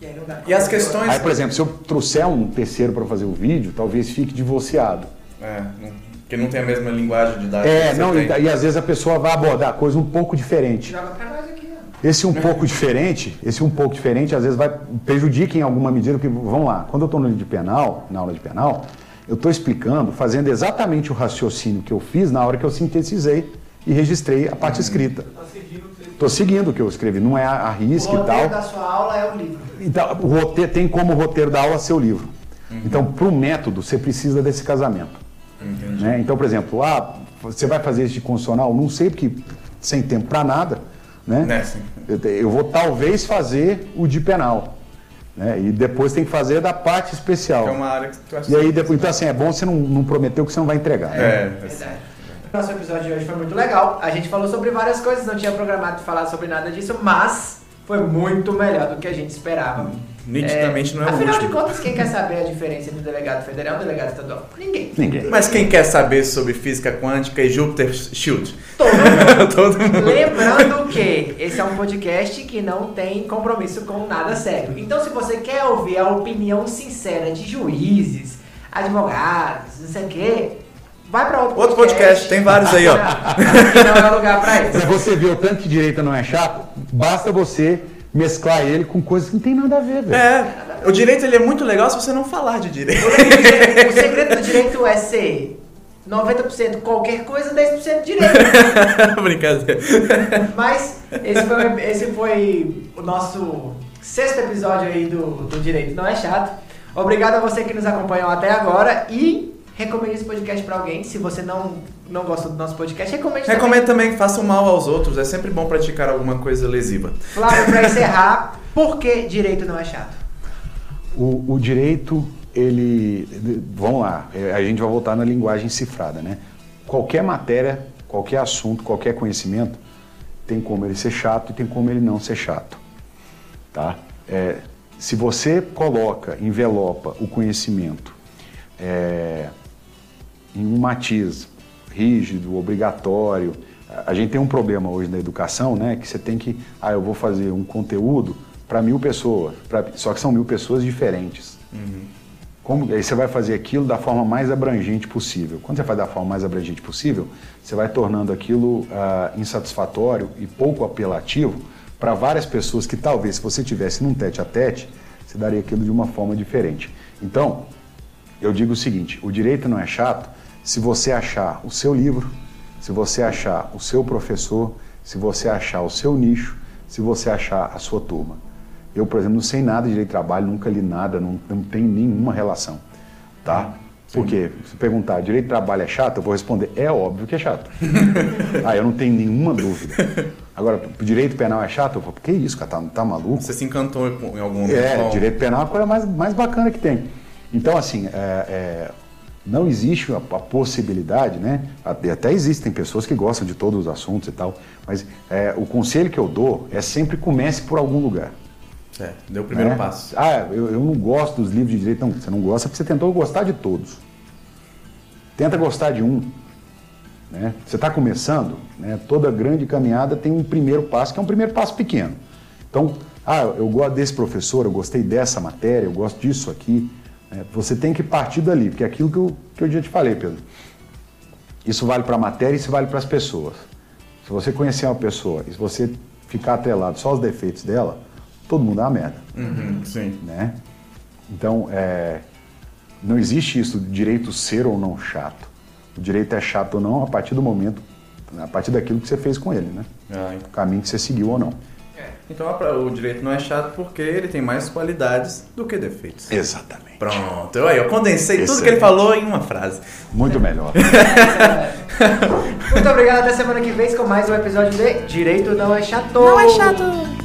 E aí não dá. As questões. Aí, por exemplo, se eu trouxer um terceiro para fazer o vídeo, talvez fique divorciado. É, não- que não tem a mesma linguagem didática. É, que você não, e, e às vezes a pessoa vai abordar a coisa um pouco diferente. Joga pra nós aqui, ó. Esse um pouco diferente, esse um pouco diferente, às vezes vai prejudica em alguma medida, porque, vamos lá, quando eu estou no de penal, na aula de penal, eu estou explicando, fazendo exatamente o raciocínio que eu fiz na hora que eu sintetizei e registrei a parte escrita. Estou seguindo o que eu escrevi, não é a, O risca e roteiro tal. da sua aula é o livro. Então, o roteiro tem como roteiro da aula ser o livro. Então, para o método, você precisa desse casamento. Né? Então, por exemplo, ah, você vai fazer esse de constitucional? Não sei, porque sem tempo para nada. Né? Né, sim. Eu, te- eu vou talvez fazer o de penal. Né? E depois tem que fazer da parte especial. Que é uma área que tu acha E aí, depois, então assim, é bom você não, não prometer o que você não vai entregar. né? É, Verdade. Nosso episódio de hoje foi muito legal. A gente falou sobre várias coisas, não tinha programado falar sobre nada disso, mas foi muito melhor do que a gente esperava. Nitidamente não é o Afinal último. de contas, quem quer saber a diferença entre um delegado federal e um delegado estadual? Ninguém. Ninguém. Mas quem quer saber sobre física quântica e Júpiter Shield? Todo mundo. [LAUGHS] Todo mundo. Lembrando que esse é um podcast que não tem compromisso com nada sério. Então, se você quer ouvir a opinião sincera de juízes, advogados, não sei o quê, vai para outro, Outro podcast, tem vários aí, ó. [LAUGHS] que não é lugar para Se isso. você viu o tanto que direita não é chato, basta você mesclar ele com coisas que não tem nada a ver, velho. É, o direito ele é muito legal se você não falar de direito. O segredo do direito é ser 90% qualquer coisa, 10% direito. [LAUGHS] Brincadeira. Mas esse foi, esse foi o nosso sexto episódio aí do, do Direito Não é Chato. Obrigado a você que nos acompanhou até agora e recomende esse podcast pra alguém. Se você não, não gostou do nosso podcast, recomende também. Recomendo também que façam mal aos outros, é sempre bom praticar alguma coisa lesiva. Flávio, pra [LAUGHS] encerrar, por que direito não é chato? O, o direito, ele. Vamos lá, é, a gente vai voltar na linguagem cifrada, né? Qualquer matéria, qualquer assunto, qualquer conhecimento, tem como ele ser chato e tem como ele não ser chato. Tá? É, se você coloca, envelopa o conhecimento é, em um matiz rígido, obrigatório, a gente tem um problema hoje na educação, né? Que você tem que, ah, eu vou fazer um conteúdo para mil pessoas, pra, só que são mil pessoas diferentes. Uhum. Como, aí você vai fazer aquilo da forma mais abrangente possível. Quando você faz da forma mais abrangente possível, você vai tornando aquilo ah, insatisfatório e pouco apelativo para várias pessoas que talvez, se você tivesse num tete a tete, você daria aquilo de uma forma diferente. Então, eu digo o seguinte: o direito não é chato se você achar o seu livro, se você achar o seu professor, se você achar o seu nicho, se você achar a sua turma. Eu, por exemplo, não sei nada de direito de trabalho, nunca li nada, não, não tenho nenhuma relação, tá? Porque se perguntar, direito de trabalho é chato, eu vou responder, é óbvio que é chato. [LAUGHS] ah, eu não tenho nenhuma dúvida. Agora, direito penal é chato? Eu falo, que isso, cara, tá, tá maluco? Você se encantou em algum momento? É, direito penal é a coisa mais, mais bacana que tem. Então, assim, é, é, não existe a, a, possibilidade, né? Até existem pessoas que gostam de todos os assuntos e tal, mas é, o conselho que eu dou é sempre comece por algum lugar. É, deu o primeiro né? passo. Ah, eu, eu não gosto dos livros de direito. Não, você não gosta porque você tentou gostar de todos. Tenta gostar de um. Né? Você está começando, né? toda grande caminhada tem um primeiro passo, que é um primeiro passo pequeno. Então, ah, eu gosto desse professor, eu gostei dessa matéria, eu gosto disso aqui. Né? Você tem que partir dali, porque é aquilo que eu, que eu já te falei, Pedro. Isso vale para a matéria e isso vale para as pessoas. Se você conhecer uma pessoa e se você ficar atrelado só aos defeitos dela, todo mundo é uma merda. Uhum, sim. Né? Então, é, não existe isso de direito ser ou não chato. O direito é chato ou não a partir do momento, a partir daquilo que você fez com ele, né? Ah, o caminho que você seguiu ou não. Então o direito não é chato porque ele tem mais qualidades do que defeitos. Exatamente. Pronto, eu, aí, eu condensei Excelente. tudo que ele falou em uma frase. Muito melhor. [LAUGHS] Muito obrigado, até semana que vem com mais um episódio de Direito Não é Chato. Não é chato.